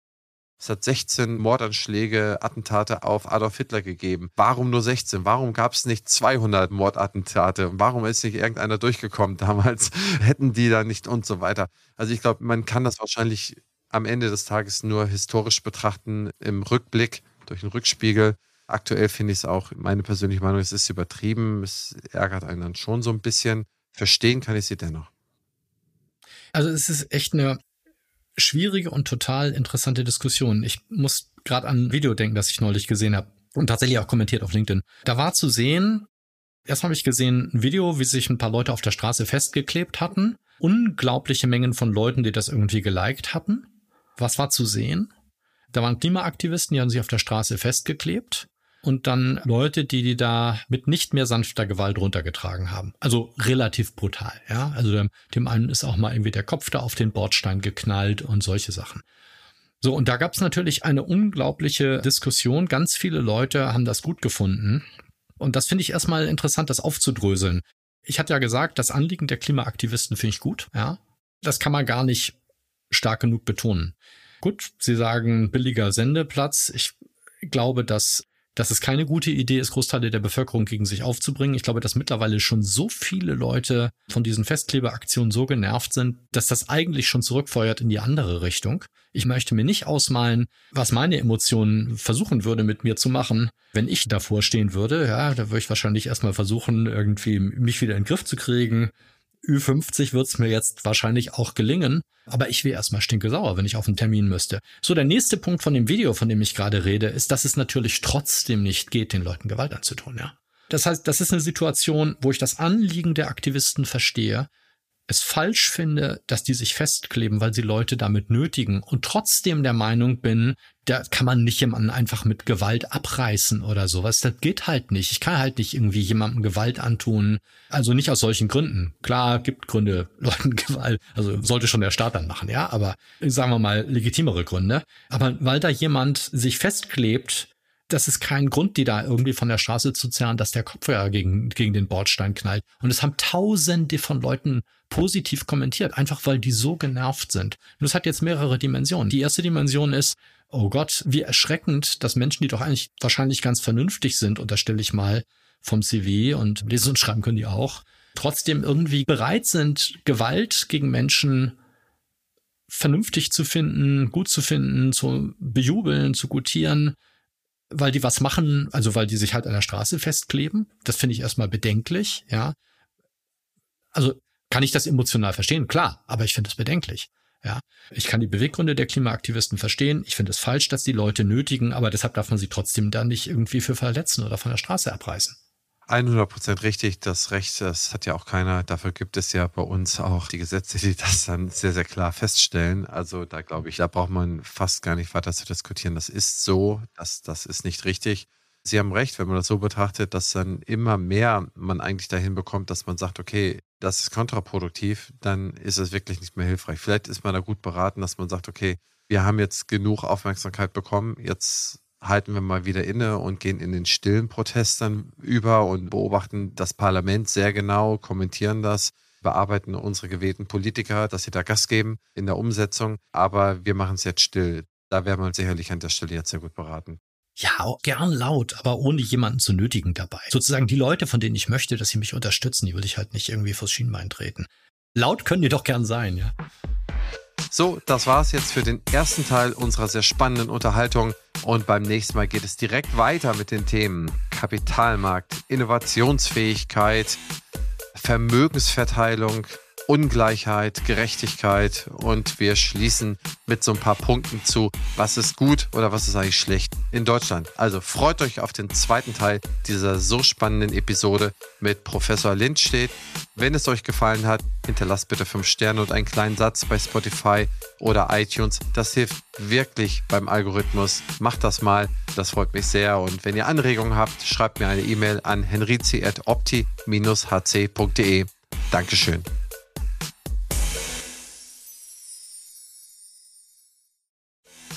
Es hat 16 Mordanschläge, Attentate auf Adolf Hitler gegeben. Warum nur 16? Warum gab es nicht 200 Mordattentate? Warum ist nicht irgendeiner durchgekommen damals? Hätten die da nicht und so weiter? Also ich glaube, man kann das wahrscheinlich am Ende des Tages nur historisch betrachten, im Rückblick, durch den Rückspiegel. Aktuell finde ich es auch, meine persönliche Meinung, es ist übertrieben, es ärgert einen dann schon so ein bisschen. Verstehen kann ich sie dennoch. Also es ist echt eine schwierige und total interessante Diskussion. Ich muss gerade an ein Video denken, das ich neulich gesehen habe und tatsächlich auch kommentiert auf LinkedIn. Da war zu sehen, erst habe ich gesehen ein Video, wie sich ein paar Leute auf der Straße festgeklebt hatten. Unglaubliche Mengen von Leuten, die das irgendwie geliked hatten. Was war zu sehen? Da waren Klimaaktivisten, die haben sich auf der Straße festgeklebt und dann Leute, die die da mit nicht mehr sanfter Gewalt runtergetragen haben. Also relativ brutal, ja. Also dem, einen ist auch mal irgendwie der Kopf da auf den Bordstein geknallt und solche Sachen. So, und da gab es natürlich eine unglaubliche Diskussion. Ganz viele Leute haben das gut gefunden. Und das finde ich erstmal interessant, das aufzudröseln. Ich hatte ja gesagt, das Anliegen der Klimaaktivisten finde ich gut, ja. Das kann man gar nicht stark genug betonen. Gut, Sie sagen billiger Sendeplatz. Ich glaube, dass dass es keine gute Idee ist, Großteile der Bevölkerung gegen sich aufzubringen. Ich glaube, dass mittlerweile schon so viele Leute von diesen Festkleberaktionen so genervt sind, dass das eigentlich schon zurückfeuert in die andere Richtung. Ich möchte mir nicht ausmalen, was meine Emotionen versuchen würde mit mir zu machen, wenn ich davor stehen würde. Ja, da würde ich wahrscheinlich erstmal versuchen, irgendwie mich wieder in den Griff zu kriegen. Ü50 wird es mir jetzt wahrscheinlich auch gelingen, aber ich wäre erstmal stinke sauer, wenn ich auf einen Termin müsste. So, der nächste Punkt von dem Video, von dem ich gerade rede, ist, dass es natürlich trotzdem nicht geht, den Leuten Gewalt anzutun, ja. Das heißt, das ist eine Situation, wo ich das Anliegen der Aktivisten verstehe, es falsch finde, dass die sich festkleben, weil sie Leute damit nötigen und trotzdem der Meinung bin, da kann man nicht jemanden einfach mit Gewalt abreißen oder sowas. Das geht halt nicht. Ich kann halt nicht irgendwie jemandem Gewalt antun. Also nicht aus solchen Gründen. Klar, gibt Gründe, Leuten Gewalt, also sollte schon der Staat dann machen, ja, aber sagen wir mal legitimere Gründe. Aber weil da jemand sich festklebt, das ist kein Grund, die da irgendwie von der Straße zu zerren, dass der Kopf ja gegen, gegen den Bordstein knallt. Und es haben tausende von Leuten positiv kommentiert, einfach weil die so genervt sind. Und das hat jetzt mehrere Dimensionen. Die erste Dimension ist, oh Gott, wie erschreckend, dass Menschen, die doch eigentlich wahrscheinlich ganz vernünftig sind, unterstelle ich mal vom CV und lesen und schreiben können die auch, trotzdem irgendwie bereit sind, Gewalt gegen Menschen vernünftig zu finden, gut zu finden, zu bejubeln, zu gutieren weil die was machen, also weil die sich halt an der Straße festkleben. Das finde ich erstmal bedenklich, ja. Also kann ich das emotional verstehen? Klar, aber ich finde es bedenklich. Ja, ich kann die Beweggründe der Klimaaktivisten verstehen. Ich finde es falsch, dass die Leute nötigen, aber deshalb darf man sie trotzdem dann nicht irgendwie für verletzen oder von der Straße abreißen. 100 Prozent richtig. Das Recht, das hat ja auch keiner. Dafür gibt es ja bei uns auch die Gesetze, die das dann sehr, sehr klar feststellen. Also da glaube ich, da braucht man fast gar nicht weiter zu diskutieren. Das ist so, das, das ist nicht richtig. Sie haben recht, wenn man das so betrachtet, dass dann immer mehr man eigentlich dahin bekommt, dass man sagt, okay, das ist kontraproduktiv, dann ist es wirklich nicht mehr hilfreich. Vielleicht ist man da gut beraten, dass man sagt, okay, wir haben jetzt genug Aufmerksamkeit bekommen, jetzt halten wir mal wieder inne und gehen in den stillen Protest dann über und beobachten das Parlament sehr genau, kommentieren das, bearbeiten unsere gewählten Politiker, dass sie da Gas geben in der Umsetzung. Aber wir machen es jetzt still. Da wäre man sicherlich an der Stelle jetzt sehr gut beraten. Ja, gern laut, aber ohne jemanden zu nötigen dabei. Sozusagen die Leute, von denen ich möchte, dass sie mich unterstützen, die will ich halt nicht irgendwie vors Schienbein treten. Laut können die doch gern sein, ja. So, das war's jetzt für den ersten Teil unserer sehr spannenden Unterhaltung. Und beim nächsten Mal geht es direkt weiter mit den Themen Kapitalmarkt, Innovationsfähigkeit, Vermögensverteilung, Ungleichheit, Gerechtigkeit und wir schließen mit so ein paar Punkten zu, was ist gut oder was ist eigentlich schlecht in Deutschland. Also freut euch auf den zweiten Teil dieser so spannenden Episode mit Professor Lindstedt. Wenn es euch gefallen hat, hinterlasst bitte 5 Sterne und einen kleinen Satz bei Spotify oder iTunes. Das hilft wirklich beim Algorithmus. Macht das mal, das freut mich sehr. Und wenn ihr Anregungen habt, schreibt mir eine E-Mail an henrizi.opti-hc.de. Dankeschön.